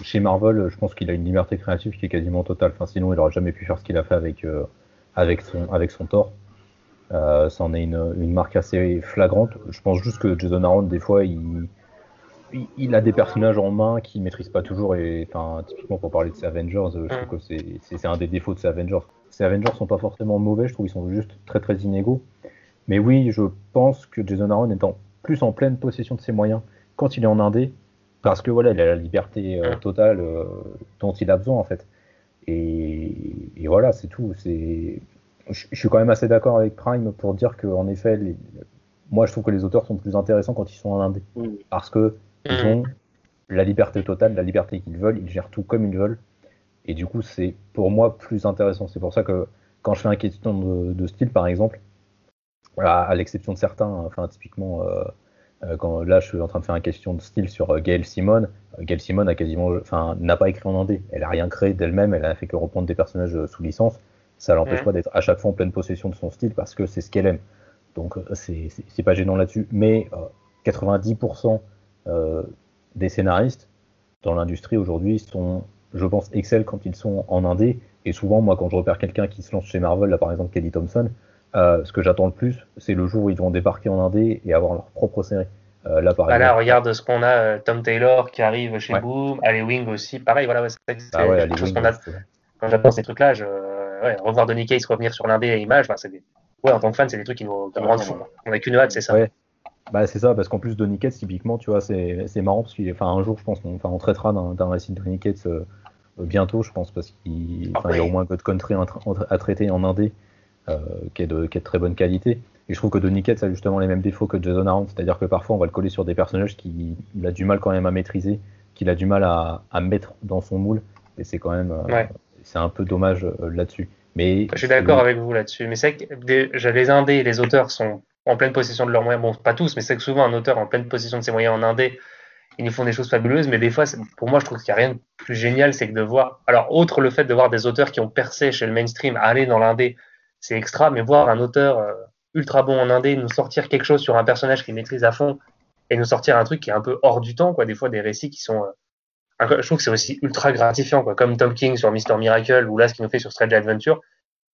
chez Marvel, je pense qu'il a une liberté créative qui est quasiment totale. Enfin, sinon, il n'aurait jamais pu faire ce qu'il a fait avec, avec, son, avec son Thor. ça en est une, une, marque assez flagrante. Je pense juste que Jason Aaron, des fois, il, il, a des personnages en main qu'il maîtrise pas toujours et enfin typiquement pour parler de ses Avengers, je trouve que c'est un des défauts de ces Avengers. Ces Avengers sont pas forcément mauvais, je trouve ils sont juste très très inégaux. Mais oui, je pense que Jason Aaron étant plus en pleine possession de ses moyens quand il est en indé, parce que voilà, il a la liberté euh, totale euh, dont il a besoin en fait. Et, voilà, c'est tout. C'est, je, suis quand même assez d'accord avec Prime pour dire qu'en effet, moi je trouve que les auteurs sont plus intéressants quand ils sont en indé, parce que ils ont la liberté totale, la liberté qu'ils veulent, ils gèrent tout comme ils veulent. Et du coup, c'est pour moi plus intéressant. C'est pour ça que quand je fais un question de, style, par exemple, à, l'exception de certains, enfin typiquement, euh, euh, quand là je suis en train de faire une question de style sur euh, Gail Simone, Gail Simone a quasiment, enfin n'a pas écrit en andé, elle a rien créé d'elle-même, elle a fait que reprendre des personnages sous licence. Ça l'empêche pas d'être à chaque fois en pleine possession de son style parce que c'est ce qu'elle aime. Donc c'est pas gênant là-dessus. Mais 90% des scénaristes dans l'industrie aujourd'hui sont, je pense, excellent quand ils sont en indé. Et souvent, moi, quand je repère quelqu'un qui se lance chez Marvel, là par exemple Kelly Thompson, euh, ce que j'attends le plus, c'est le jour où ils vont débarquer en indé et avoir leur propre série. Euh, là, par exemple, regarde ce qu'on a, euh, Tom Taylor qui arrive chez Boom, Ali Wing aussi, pareil, voilà, c'est ah ouais, qu'on a. Quand j'apprends ces trucs-là, je... ouais, revoir Donny Case revenir sur l'indé et Image, c'est des... ouais, en tant que fan, c'est des trucs qui nous, qui nous rendent fous. On n'a qu'une hâte, c'est ça. Bah, c'est ça, parce qu'en plus, Donny Cates, typiquement, tu vois, c'est marrant, parce qu'un un jour, je pense, on, on traitera d'un récit de Donny Cates euh, bientôt, je pense, parce qu'il y a au moins God Country à, traiter en indé, euh, qui, est de, qui est de très bonne qualité. Et je trouve que Donny Cates a justement les mêmes défauts que Jason Aaron, c'est-à-dire que parfois, on va le coller sur des personnages qu'il a du mal quand même à maîtriser, qu'il a du mal à, à, mettre dans son moule, et c'est quand même, euh, c'est un peu dommage là-dessus. Mais je suis d'accord avec vous là-dessus. Mais c'est que les indés les auteurs sont en pleine possession de leurs moyens. Bon, pas tous, mais c'est que souvent un auteur en pleine possession de ses moyens en indé, ils nous font des choses fabuleuses. Mais des fois, pour moi, je trouve qu'il n'y a rien de plus génial, c'est que de voir. Alors, autre le fait de voir des auteurs qui ont percé chez le mainstream aller dans l'indé, c'est extra. Mais voir un auteur euh, ultra bon en indé nous sortir quelque chose sur un personnage qu'il maîtrise à fond et nous sortir un truc qui est un peu hors du temps, quoi. Des fois, des récits qui sont. Euh, je trouve que c'est aussi ultra gratifiant, quoi. Comme Tom King sur Mister Miracle ou là, ce qu'il nous fait sur Strange Adventure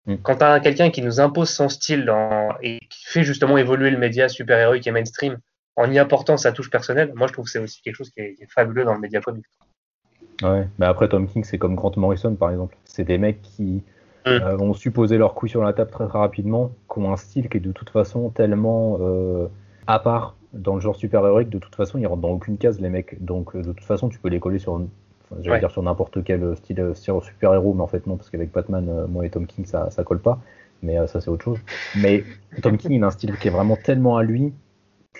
Mm. Quand tu as quelqu'un qui nous impose son style dans, et qui fait justement évoluer le média super-héroïque et mainstream en y apportant sa touche personnelle, moi je trouve que c'est aussi quelque chose qui est, fabuleux dans le média comique. Ouais, mais après Tom King, c'est comme Grant Morrison par exemple. C'est des mecs qui mm. euh, vont supposer leur couille sur la table très, rapidement, qui ont un style qui est de toute façon tellement euh, à part dans le genre super-héroïque, de toute façon ils rentrent dans aucune case les mecs. Donc euh, de toute façon tu peux les coller sur j'allais dire sur n'importe quel style, euh, super-héros, mais en fait non, parce qu'avec Batman, euh, moi et Tom King, ça, ça colle pas. Mais ça, c'est autre chose. Mais Tom King, il a un style qui est vraiment tellement à lui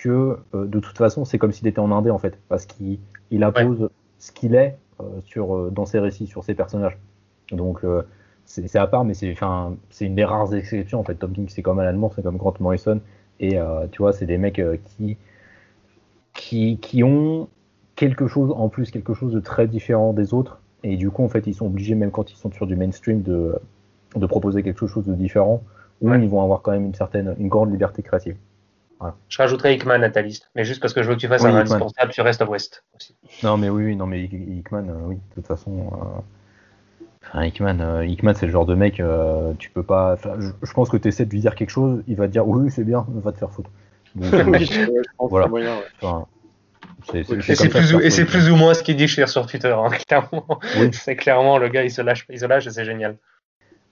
que de toute façon, c'est comme s'il était en indé, en fait. Parce qu'il il impose ce qu'il est sur, dans ses récits, sur ses personnages. Donc, c'est à part, mais c'est une des rares exceptions, en fait. Tom King, c'est comme Alan Moore, c'est comme Grant Morrison. Et tu vois, c'est des mecs qui, qui, qui ont quelque chose en plus, quelque chose de très différent des autres. Et du coup, en fait, ils sont obligés, même quand ils sont sur du mainstream, de, de proposer quelque chose de différent, où ils vont avoir quand même une certaine, une grande liberté créative. Je rajouterai Hickman à ta liste, mais juste parce que je veux que tu fasses un indispensable sur Rest of West aussi. Non, mais oui, non, mais Hickman, euh, oui, de toute façon. Euh, Hickman, euh, Hickman c'est le genre de mec, tu peux pas. Je, pense que tu essaies de lui dire quelque chose, il va te dire oui, c'est bien, va te faire foutre. voilà. Et c'est plus, ou moins ce qu'il dit sur Twitter, hein, clairement. C'est clairement le gars, il se lâche, il se lâche et c'est génial.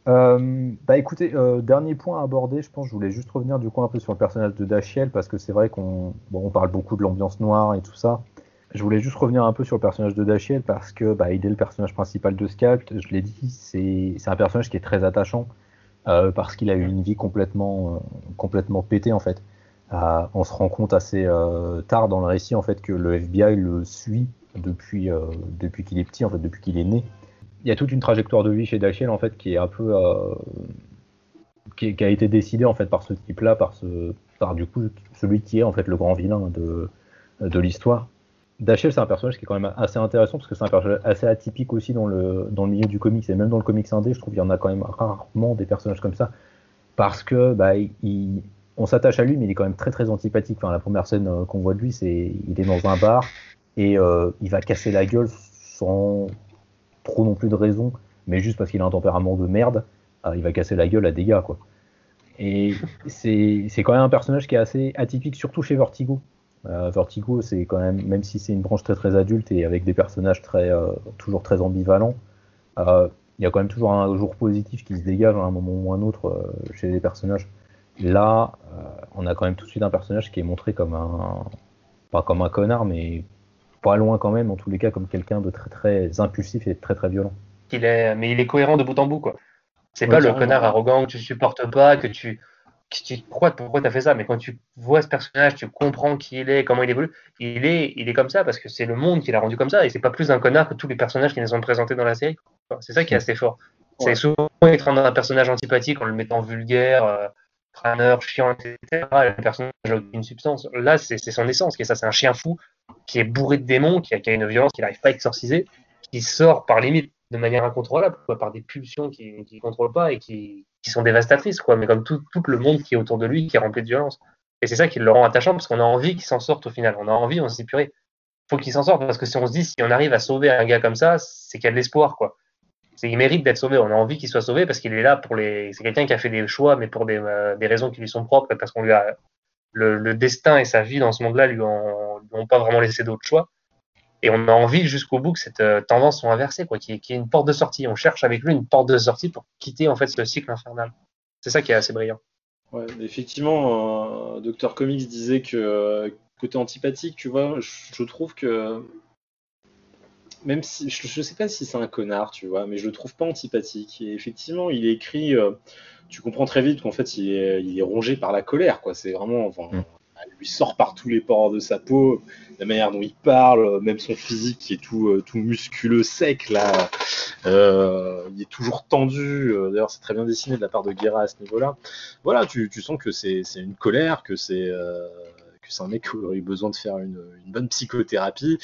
Euh, bah écoutez, euh, dernier point à aborder, je pense, je voulais juste revenir du coup un peu sur le personnage de Dachiel parce que c'est vrai qu'on parle beaucoup de l'ambiance noire et tout ça. Je voulais juste revenir un peu sur le personnage de Dachiel parce que bah, il est le personnage principal de Scalp. Je l'ai dit, c'est un personnage qui est très attachant euh, parce qu'il a eu une vie complètement complètement pétée en fait on se rend compte assez tard dans le récit en fait que le FBI le suit depuis, depuis qu'il est petit, en fait, depuis qu'il est né. Il y a toute une trajectoire de vie chez Dachiel en fait qui est un peu euh, qui, a été décidée en fait par ce type-là, par ce par du coup celui qui est en fait le grand vilain de, de l'histoire. Dachiel, c'est un personnage qui est quand même assez intéressant parce que c'est un personnage assez atypique aussi dans le, dans le milieu du comics et même dans le comics indé, je trouve qu'il y en a quand même rarement des personnages comme ça parce que bah, il, on s'attache à lui, mais il est quand même très très antipathique. Enfin, la première scène euh, qu'on voit de lui, c'est il est dans un bar et euh, il va casser la gueule sans trop non plus de raison, mais juste parce qu'il a un tempérament de merde. Euh, il va casser la gueule à des gars, quoi. Et c'est quand même un personnage qui est assez atypique, surtout chez Vertigo. Vertigo, c'est quand même, même si c'est une branche très très adulte et avec des personnages très, toujours très ambivalents, il y a quand même toujours un jour positif qui se dégage à un moment ou un autre chez les personnages. Là, on a quand même tout de suite un personnage qui est montré comme un, pas comme un connard, mais pas loin quand même, en tous les cas, comme quelqu'un de très très impulsif et très très violent. Il est, mais il est cohérent de bout en bout, quoi. C'est pas le connard arrogant que tu supportes pas, que tu, pourquoi pourquoi t'as fait ça? Mais quand tu vois ce personnage, tu comprends qui il est, comment il évolue. Il est, il est comme ça parce que c'est le monde qui l'a rendu comme ça et c'est pas plus un connard que tous les personnages qui nous sont présentés dans la série. C'est ça qui est assez fort. C'est souvent être un personnage antipathique en le mettant vulgaire, euh, crâneur, chiant, etc. Le personnage n'a aucune substance. Là, c'est son essence qui est ça. C'est un chien fou qui est bourré de démons, qui a, qui une violence qu'il n'arrive pas à exorciser, qui sort par limite de manière incontrôlable, quoi, par des pulsions qu'il ne contrôle pas et qui, qui, sont dévastatrices, quoi, mais comme tout, le monde qui est autour de lui, qui est rempli de violence. Et c'est ça qui le rend attachant, parce qu'on a envie qu'il s'en sorte au final. On a envie, on se dit, purée, faut qu'il s'en sorte, parce que si on se dit, si on arrive à sauver un gars comme ça, c'est qu'il y a de l'espoir, quoi. C'est, il mérite d'être sauvé. On a envie qu'il soit sauvé parce qu'il est là pour les. C'est quelqu'un qui a fait des choix, mais pour des, euh, des raisons qui lui sont propres, parce qu'on lui a le, destin et sa vie dans ce monde-là lui ont, lui ont pas vraiment laissé d'autre choix. Et on a envie jusqu'au bout que cette euh, tendance soit inversée, qu'il y, ait une porte de sortie. On cherche avec lui une porte de sortie pour quitter en fait ce cycle infernal. C'est ça qui est assez brillant. Ouais, effectivement, euh, Dr Comics disait que euh, côté antipathique, tu vois, je, trouve que même si je, ne sais pas si c'est un connard, tu vois, mais je le trouve pas antipathique. Et effectivement, il écrit, tu comprends très vite qu'en fait, il est, il est, rongé par la colère, quoi. C'est vraiment, enfin, mm elle lui sort par tous les pores de sa peau, la manière dont il parle, même son physique qui est tout, euh, tout musculeux, sec, là, euh, il est toujours tendu. Euh, d'ailleurs, c'est très bien dessiné de la part de Guerra à ce niveau-là. Voilà, tu, tu sens que c'est une colère, que c'est c'est un mec qui aurait eu besoin de faire une, bonne psychothérapie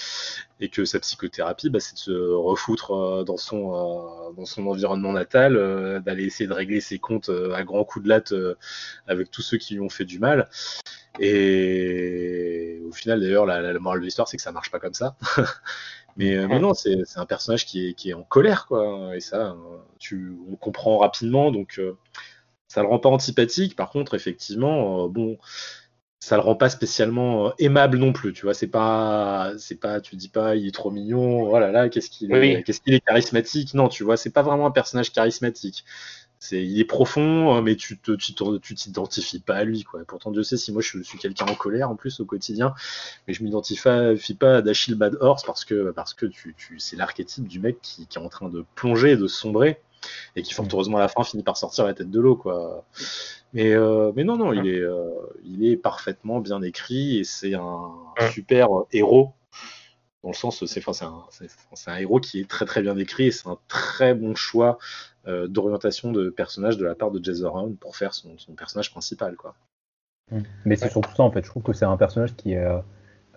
et que sa psychothérapie, bah, c'est de se refoutre dans son, dans son environnement natal, d'aller essayer de régler ses comptes à grands coups de latte avec tous ceux qui lui ont fait du mal. Et au final, d'ailleurs, la, morale de l'histoire, c'est que ça marche pas comme ça. mais, euh, non, c'est un personnage qui est, qui est, en colère, quoi. Et ça, tu, on comprend rapidement, donc euh, ça le rend pas antipathique. Par contre, effectivement, euh, bon, ça le rend pas spécialement aimable non plus. Tu vois, c'est pas, c'est pas, tu dis pas, il est trop mignon. Voilà, oh là, qu'est-ce qu'il est, qu'est-ce qu'il est charismatique. Non, tu vois, c'est pas vraiment un personnage charismatique il est profond, euh, mais tu te, tu t'identifies pas à lui, quoi. Pourtant, Dieu sait si moi je suis quelqu'un en colère en plus au quotidien, mais je m'identifie pas à d'Achille Bad Horse parce que, parce que tu, tu c'est l'archétype du mec qui, qui, est en train de plonger, de sombrer, et qui fort heureusement à la fin finit par sortir la tête de l'eau, quoi. Mais, euh, mais non, non, il est, euh, il est parfaitement bien écrit et c'est un super héros dans le sens, c'est enfin, un, un, héros qui est très très bien écrit et c'est un très bon choix euh, d'orientation de personnage de la part de Jason Round pour faire son, personnage principal. Quoi. Mm. Mais c'est surtout ça en fait, je trouve que c'est un personnage qui est,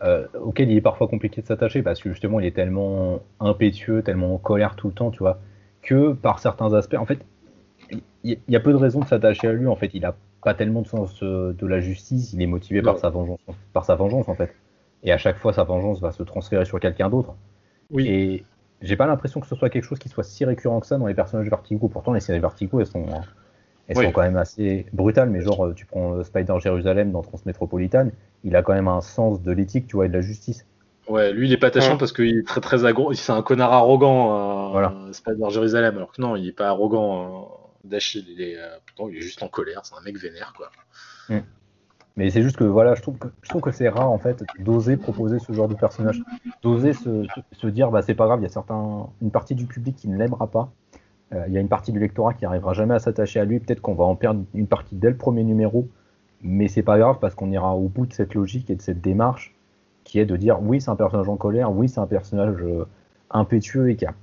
euh, auquel il est parfois compliqué de s'attacher parce que justement il est tellement impétueux, tellement en colère tout le temps, tu vois, que par certains aspects, en fait, il y, a peu de raisons de s'attacher à lui. En fait, il a pas tellement de sens euh, de la justice, il est motivé par sa vengeance, par sa vengeance en fait. Et à chaque fois, sa vengeance va se transférer sur quelqu'un d'autre. Oui. Et j'ai pas l'impression que ce soit quelque chose qui soit si récurrent que ça dans les personnages Vertigo. Pourtant, les séries Vertigo, elles sont, elles sont quand même assez brutales. Mais genre, tu prends Spider Jérusalem dans Transmétropolitane, il a quand même un sens de l'éthique, tu vois, et de la justice. Ouais, lui, il est pas attachant parce qu'il est très très agro. C'est un connard arrogant, euh, voilà. Spider Jérusalem. Alors que non, il est pas arrogant. Euh, D'Achille, il est, euh, il est juste en colère. C'est un mec vénère, quoi. Mais c'est juste que voilà, je trouve que je trouve que c'est rare en fait d'oser proposer ce genre de personnage, d'oser se, dire bah c'est pas grave, il y a certains une partie du public qui ne l'aimera pas, euh, il y a une partie du lectorat qui arrivera jamais à s'attacher à lui, peut-être qu'on va en perdre une partie dès le premier numéro, mais c'est pas grave parce qu'on ira au bout de cette logique et de cette démarche qui est de dire oui c'est un personnage en colère, oui c'est un personnage euh, impétueux et qui, a,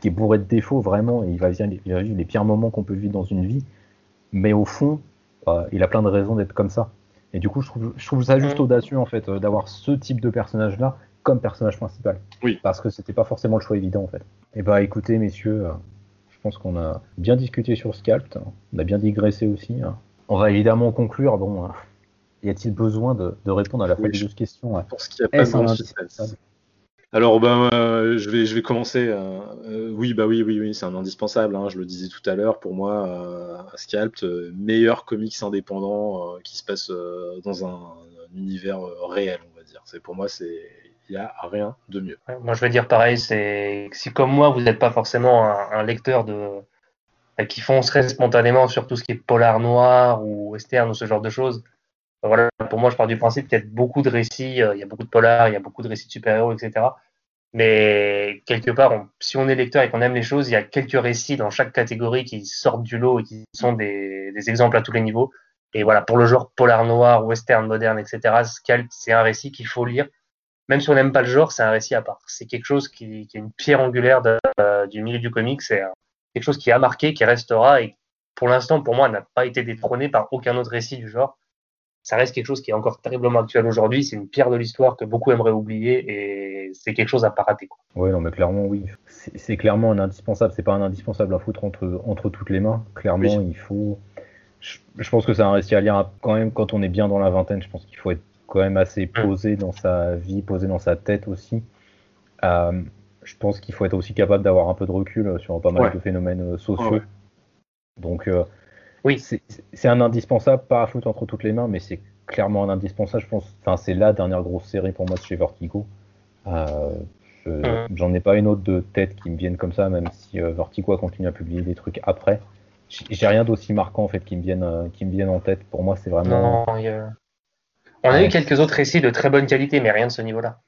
qui est bourré de défauts vraiment et il va vivre les, les pires moments qu'on peut vivre dans une vie, mais au fond euh, il a plein de raisons d'être comme ça. Et du coup, je trouve, je trouve ça juste audacieux en fait euh, d'avoir ce type de personnage là comme personnage principal. Oui. Parce que c'était pas forcément le choix évident en fait. Et bah écoutez messieurs, euh, je pense qu'on a bien discuté sur Scalp, on a bien digressé aussi. Hein. On va évidemment conclure. Bon, euh, y a-t-il besoin de, répondre à la oui, fameuse question Pour qu'il n'y a pas de alors ben euh, je vais je vais commencer. Euh, euh, oui bah oui oui oui c'est un indispensable. Hein, je le disais tout à l'heure pour moi Scalp meilleur comics indépendant qui se passe dans un, univers réel on va dire. C'est pour moi, c'est il n'y a rien de mieux. moi, je vais dire pareil. C'est si comme moi, vous n'êtes pas forcément un, lecteur de qui foncerait spontanément sur tout ce qui est polar noir ou western ou ce genre de choses. Voilà, pour moi, je pars du principe qu'il y a beaucoup de récits, il y a beaucoup de polars, il y a beaucoup de récits de super-héros, etc. Mais quelque part, si on est lecteur et qu'on aime les choses, il y a quelques récits dans chaque catégorie qui sortent du lot et qui sont des, exemples à tous les niveaux. Et voilà, pour le genre polar noir, western, moderne, etc., Scalp, c'est un récit qu'il faut lire. Même si on n'aime pas le genre, c'est un récit à part. C'est quelque chose qui, est une pierre angulaire euh, du milieu du comics. C'est quelque chose qui a marqué, qui restera et pour l'instant, pour moi, n'a pas été détrôné par aucun autre récit du genre ça reste quelque chose qui est encore terriblement actuel aujourd'hui. C'est une pierre de l'histoire que beaucoup aimeraient oublier et c'est quelque chose à pas rater. Oui, non, mais clairement, oui. C'est clairement un indispensable. C'est pas un indispensable à foutre entre, entre toutes les mains. Clairement, il faut. Je, pense que c'est un récit à lire quand même quand on est bien dans la vingtaine. Je pense qu'il faut être quand même assez mm. posé dans sa vie, posé dans sa tête aussi. Euh, je pense qu'il faut être aussi capable d'avoir un peu de recul sur pas mal de phénomènes euh, sociaux. Donc, euh, oui. C'est un indispensable, pas à foutre entre toutes les mains, mais c'est clairement un indispensable, je pense. Enfin, c'est la dernière grosse série pour moi de chez Vertigo. Euh, j'en ai pas une autre de tête qui me vienne comme ça, même si euh, Vertigo a continué à publier des trucs après. J'ai rien d'aussi marquant en fait qui me viennent, euh, qui me viennent en tête. Pour moi, c'est vraiment. Non, On a eu quelques autres récits de très bonne qualité, mais rien de ce niveau-là.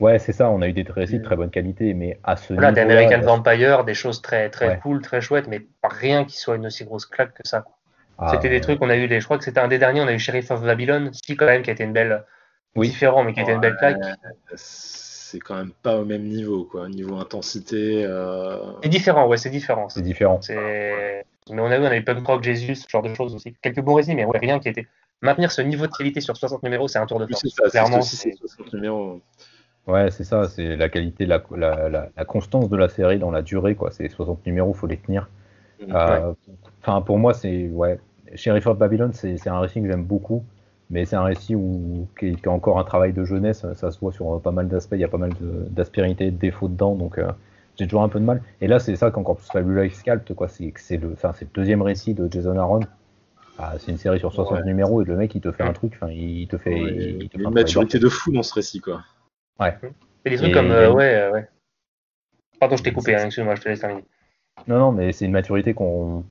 Ouais, c'est ça, on a eu des récits de très bonne qualité, mais à ce voilà, niveau. Voilà, d'American Vampire, des choses très, très cool, très chouettes, mais rien qui soit une aussi grosse claque que ça. Ah, c'était des trucs, on a eu, les, je crois que c'était un des derniers, on a eu Sheriff of Babylon, si quand même, qui a été une belle. Oui. Différent, mais qui a été une belle claque. C'est quand même pas au même niveau, quoi. Niveau intensité. Euh... C'est différent, ouais, c'est différent. C'est différent. Mais on a eu, on a eu Punk Rock Jesus, ce genre de choses aussi. Quelques bons récits, mais ouais, rien qui était. Maintenir ce niveau de qualité sur 60 numéros, c'est un tour de force. ça, Clairement, c'est 60 numéros. Ouais, c'est ça, c'est la qualité, la, la, la, constance de la série dans la durée, quoi. C'est 60 numéros, faut les tenir. Mm. Euh, enfin, pour moi, c'est ouais. Sheriff of Babylon, c'est un récit que j'aime beaucoup, mais c'est un récit où qui, a encore un travail de jeunesse. Ça se voit sur pas mal d'aspects. Il y a pas mal d'aspérité, de, de, défauts dedans, donc euh, j'ai toujours un peu de mal. Et là, c'est ça qu'encore plus Fabulous Sculpt, quoi. C'est le, enfin, c'est le deuxième récit de Jason Aaron. Ah, c'est une série sur 60 numéros et le mec il te fait un truc, enfin il te fait. il, te fait une maturité de fou dans ce récit quoi. Ouais. C'est des trucs comme. Euh, ouais, euh, ouais. Pardon, je t'ai coupé, hein, excuse-moi, je te laisse terminer. Non, non, mais c'est une maturité qu'on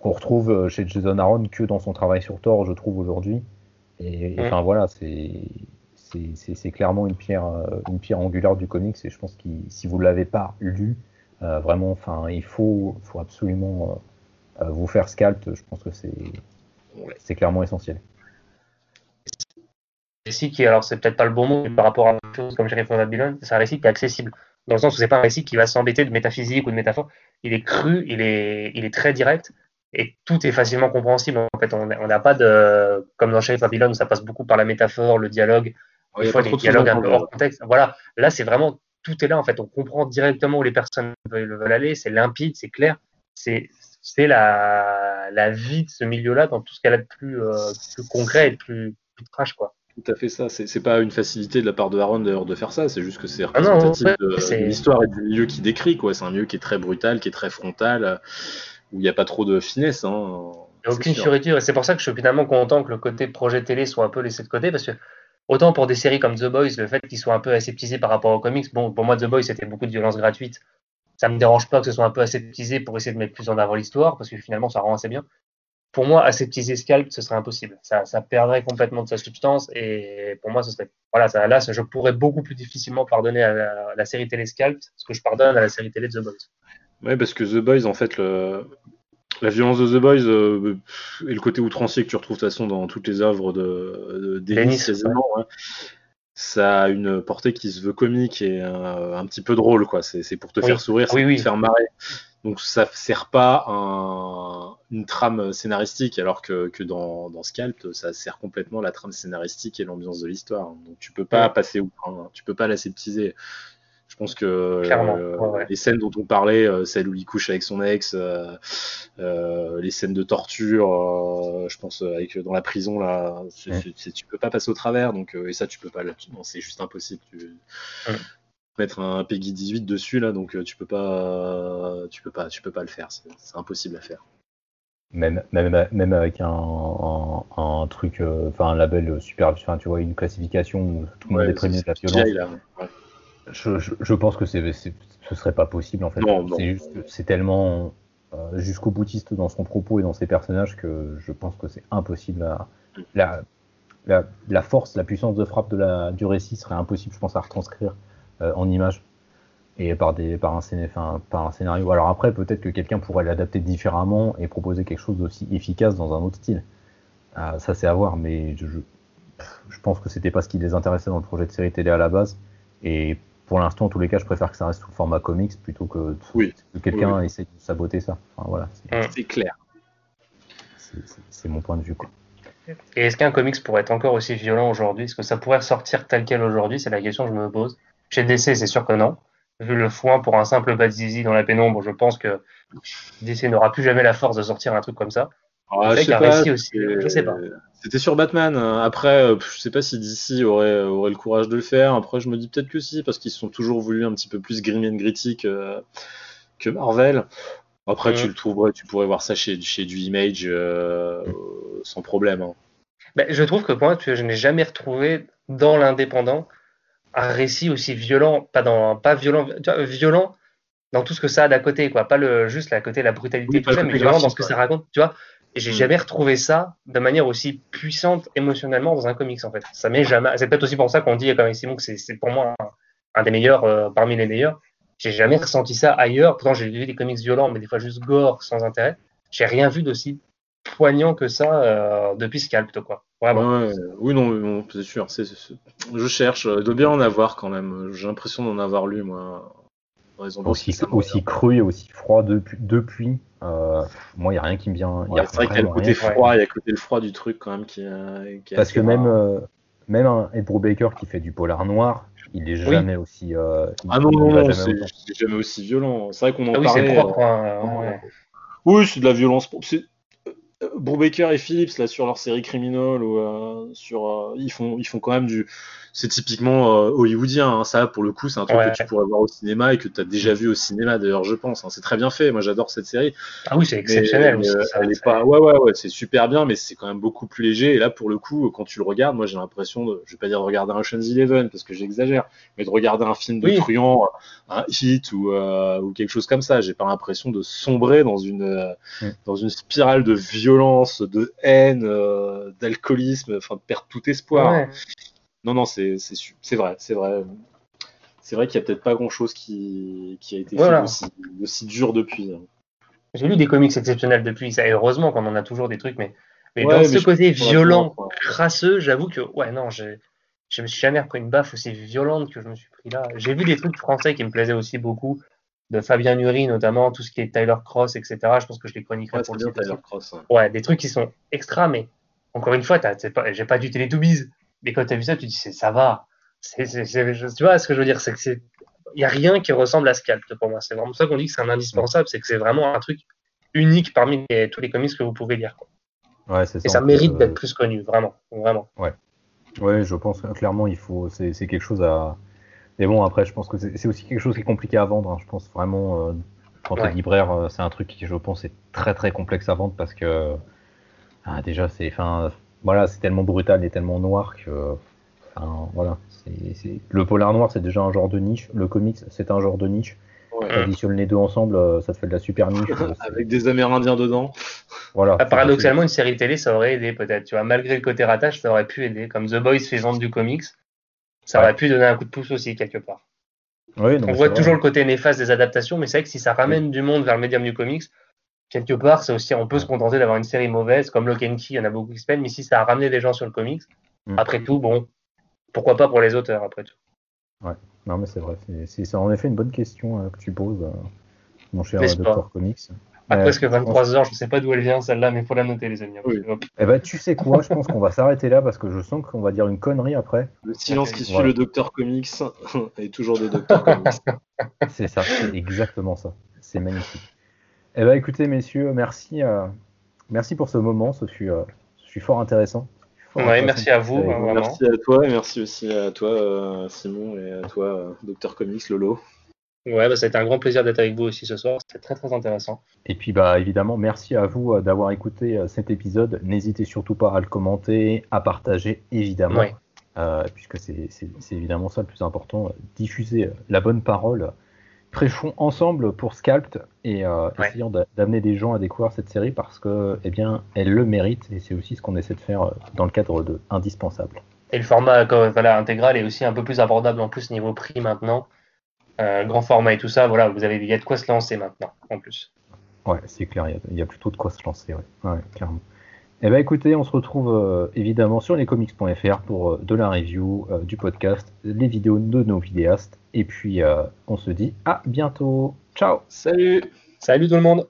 qu'on retrouve euh, chez Jason Aaron que dans son travail sur Thor, je trouve, aujourd'hui. Et, enfin, voilà, c'est. C'est clairement une pierre, une pierre angulaire du comics et je pense que si vous ne l'avez pas lu, vraiment, enfin, il faut, faut absolument vous faire scalp. Je pense que c'est clairement essentiel qui, alors c'est peut-être pas le bon mot, mais par rapport à chose comme Sheriff of Babylon, c'est un récit qui est accessible. Dans le sens où c'est pas un récit qui va s'embêter de métaphysique ou de métaphore. Il est cru, il est, il est très direct et tout est facilement compréhensible. En fait, on n'a pas de, comme dans Sheriff Babylon où ça passe beaucoup par la métaphore, le dialogue, des fois les dialogues un peu hors contexte. Voilà, là c'est vraiment tout est là en fait. On comprend directement où les personnes veulent, aller, c'est limpide, c'est clair. C'est c'est la, la vie de ce milieu-là dans tout ce qu'elle a de plus, euh, plus concret et de plus, plus trash quoi. Tout à fait ça. C'est pas une facilité de la part de Aaron d'ailleurs de faire ça. C'est juste que c'est ah représentatif de, l'histoire et du milieu qui décrit. quoi. C'est un milieu qui est très brutal, qui est très frontal, où il n'y a pas trop de finesse. Hein. Il n'y a aucune fioriture. Et c'est pour ça que je suis finalement content que le côté projet télé soit un peu laissé de côté. Parce que autant pour des séries comme The Boys, le fait qu'ils soient un peu aseptisés par rapport aux comics, bon, pour moi, The Boys, c'était beaucoup de violence gratuite. Ça me dérange pas que ce soit un peu aseptisé pour essayer de mettre plus en avant l'histoire, parce que finalement, ça rend assez bien pour moi, aseptiser Scalp, ce serait impossible. Ça, ça, perdrait complètement de sa substance et pour moi, ce serait. Voilà, ça, là, je pourrais beaucoup plus difficilement pardonner à la, série télé Scalp ce que je pardonne à la série télé The Boys. Ouais, parce que The Boys, en fait, le, la violence de The Boys euh, et le côté outrancier que tu retrouves de toute façon dans toutes les œuvres de, de ça a une portée qui se veut comique et un petit peu drôle, quoi. C'est pour te faire sourire, c'est pour te faire marrer. Donc ça sert pas un, une trame scénaristique, alors que, que dans, dans, Scalp, ça sert complètement la trame scénaristique et l'ambiance de l'histoire. Donc tu peux pas passer au hein. tu peux pas l'aseptiser. Je pense que euh, les scènes dont on parlait, euh, celle où il couche avec son ex, euh, les scènes de torture, je pense avec dans la prison là, tu peux pas passer au travers. Donc et ça tu peux pas, c'est juste impossible. Tu, mettre un Peggy 18 dessus là, donc euh, tu peux pas, tu peux pas, tu peux pas le faire. C'est impossible à faire. Même, même, même avec un, un, truc, euh, enfin un label super, enfin tu vois, une classification où tout le monde est prévenu de la violence. Je, je, pense que c'est, ce serait pas possible en fait. C'est juste, c'est tellement euh, jusqu'au boutiste dans son propos et dans ses personnages que je pense que c'est impossible à, la, la, la, force, la puissance de frappe de la, du récit serait impossible, je pense, à retranscrire en images et par, des, par, un, par un scénario. Alors après, peut-être que quelqu'un pourrait l'adapter différemment et proposer quelque chose d'aussi efficace dans un autre style. Euh, ça, c'est à voir, mais je, je pense que c'était pas ce qui les intéressait dans le projet de série télé à la base. Et pour l'instant, en tous les cas, je préfère que ça reste sous format comics plutôt que, que quelqu'un essaie de saboter ça. Enfin, voilà, c'est clair. C'est mon point de vue. Quoi. Et est-ce qu'un comics pourrait être encore aussi violent aujourd'hui? Est-ce que ça pourrait sortir tel quel aujourd'hui? C'est la question que je me pose. Chez DC, c'est sûr que non vu le foin pour un simple Bad Zizi dans la pénombre, je pense que DC n'aura plus jamais la force de sortir un truc comme ça. Ah, je, sais pas, aussi, je sais pas. C'était sur Batman. Après, euh, je sais pas si DC aurait, aurait le courage de le faire. Après, je me dis peut-être que si, parce qu'ils sont toujours voulu un petit peu plus grim and gritty que, Marvel. Après, tu le trouverais, tu pourrais voir ça chez, chez du Image euh, sans problème. Hein. Ben, je trouve que moi, je n'ai jamais retrouvé dans l'indépendant un récit aussi violent, pas dans pas violent, violent dans tout ce que ça a d'à côté, quoi. Pas le juste la côté la brutalité tout ça, mais violent dans ce que ça raconte, tu vois. Et j'ai mm. jamais retrouvé ça de manière aussi puissante émotionnellement dans un comics en fait. Ça m'est jamais. C'est peut-être aussi pour ça qu'on dit comme Simon que c'est pour moi un, des meilleurs euh, parmi les meilleurs. J'ai jamais ressenti ça ailleurs. Pourtant j'ai vu des comics violents, mais des fois juste gore sans intérêt. J'ai rien vu d'aussi poignant que ça euh, depuis Scalp, quoi. oui, non, c'est sûr. Je cherche. Il doit bien en avoir quand même. J'ai l'impression d'en avoir lu, moi. Aussi, aussi cru et aussi froid depuis. depuis euh, moi, il n'y a rien qui me vient. c'est vrai qu'il y a le côté froid, il y a le côté froid du truc quand même qui, qui Parce que même, euh, même un Ebro Baker qui fait du polar noir, il est jamais aussi. ah non, non, non, c'est jamais aussi violent. C'est vrai qu'on en ah oui, parlait. Propre, hein, oui, c'est de la violence. Brubaker et Phillips là sur leur série criminelle ou euh, sur euh, ils font ils font quand même du c'est typiquement euh, hollywoodien hein. ça pour le coup c'est un truc que tu pourrais voir au cinéma et que tu as déjà vu au cinéma d'ailleurs je pense hein. c'est très bien fait. Moi j'adore cette série. Ah oui c'est exceptionnel elle est pas ouais ouais ouais c'est super bien mais c'est quand même beaucoup plus léger. Et là pour le coup quand tu le regardes moi j'ai l'impression de je vais pas dire de regarder un Ocean's Eleven parce que j'exagère mais de regarder un film de truand un hit ou, ou quelque chose comme ça. J'ai pas l'impression de sombrer dans une mm. dans une spirale de violence de haine d'alcoolisme enfin de perdre tout espoir non, non, c'est vrai, c'est vrai. C'est vrai qu'il n'y a peut-être pas grand-chose qui, qui, a été fait aussi, aussi, dur depuis. Hein. J'ai lu des comics exceptionnels depuis, ça, et heureusement qu'on en a toujours des trucs, mais, mais dans ce côté violent, crasseux, j'avoue que, ouais, non, je me suis jamais pris une baffe aussi violente que je me suis pris là. J'ai vu des trucs français qui me plaisaient aussi beaucoup, de Fabien Nury notamment, tout ce qui est Tyler Cross, etc. Je pense que je les chroniquerai ouais, pour le Tyler Cross. Ouais. des trucs qui sont extra, mais encore une fois, j'ai pas du Télétoobies mais quand tu as vu ça, tu dis ça va. tu vois ce que je veux dire C'est que il n'y a rien qui ressemble à Scalp pour moi. C'est vraiment ça qu'on dit que c'est un indispensable, c'est que c'est vraiment un truc unique parmi tous les comics que vous pouvez lire. Ouais, ça, Et ça mérite d'être plus connu, vraiment, vraiment. Ouais. Ouais, je pense clairement il faut, c'est quelque chose à. Mais bon, après, je pense que c'est aussi quelque chose qui est compliqué à vendre. Hein. Je pense vraiment, euh, quand tu es libraire, euh, c'est un truc qui, je pense, est très très complexe à vendre parce que ah, déjà, c'est, enfin, voilà, c'est tellement brutal et tellement noir que, enfin, voilà, c'est, le polar noir, c'est déjà un genre de niche. Le comics, c'est un genre de niche. Ouais. Additionne les deux ensemble, euh, ça te fait de la super niche. Avec des Amérindiens dedans. Voilà. Ah, paradoxalement, une série télé, ça aurait aidé peut-être. Tu vois, malgré le côté rattache, ça aurait pu aider. Comme The Boys fait vendre du comics, ça aurait pu donner un coup de pouce aussi quelque part. Oui, On voit toujours le côté néfaste des adaptations, mais c'est vrai que si ça ramène du monde vers le médium du comics, quelque part, c'est aussi, on peut se contenter d'avoir une série mauvaise, comme Lock and Key, il y en a beaucoup qui se mais si ça a ramené des gens sur le comics, mm. après tout, bon, pourquoi pas pour les auteurs, après tout. Ouais, non, mais c'est vrai. C'est en effet une bonne question euh, que tu poses, euh, mon cher Docteur Comics. Après presque 23 heures, je ne sais pas d'où elle vient celle-là, mais il faut la noter, les amis. Eh ben, tu sais quoi, je pense qu'on va s'arrêter là parce que je sens qu'on va dire une connerie après. Le silence qui suit le Docteur Comics est toujours des Docteur Comics. c'est ça, c'est exactement ça. C'est magnifique. Eh ben, écoutez, messieurs, merci, euh, merci pour ce moment. Ce fut, euh, fort intéressant. merci à vous. merci à toi et merci aussi à toi, euh, Simon, et à toi, Docteur Comics, Lolo. Ouais, bah, ça a été un grand plaisir d'être avec vous aussi ce soir. C'était très très intéressant. Et puis bah évidemment, merci à vous euh, d'avoir écouté euh, cet épisode. N'hésitez surtout pas à le commenter, à partager évidemment, Ouais. euh, puisque c'est évidemment ça le plus important. euh, Diffuser la bonne parole. Prêchons ensemble pour Scalped et euh, Ouais. essayons d'a- d'amener des gens à découvrir cette série parce que eh bien elle le mérite et c'est aussi ce qu'on essaie de faire euh, dans le cadre de Indispensable. Et le format comme, voilà, intégral est aussi un peu plus abordable en plus niveau prix maintenant. Euh, grand format et tout ça, voilà, vous avez il y a de quoi se lancer maintenant en plus. Ouais, c'est clair, il y a- il y, a plutôt de quoi se lancer, ouais, ouais clairement. Eh ben écoutez, on se retrouve euh, évidemment sur lescomics.fr pour euh, de la review, euh, du podcast, les vidéos de nos vidéastes, et puis euh, on se dit à bientôt. Ciao. Salut. Salut tout le monde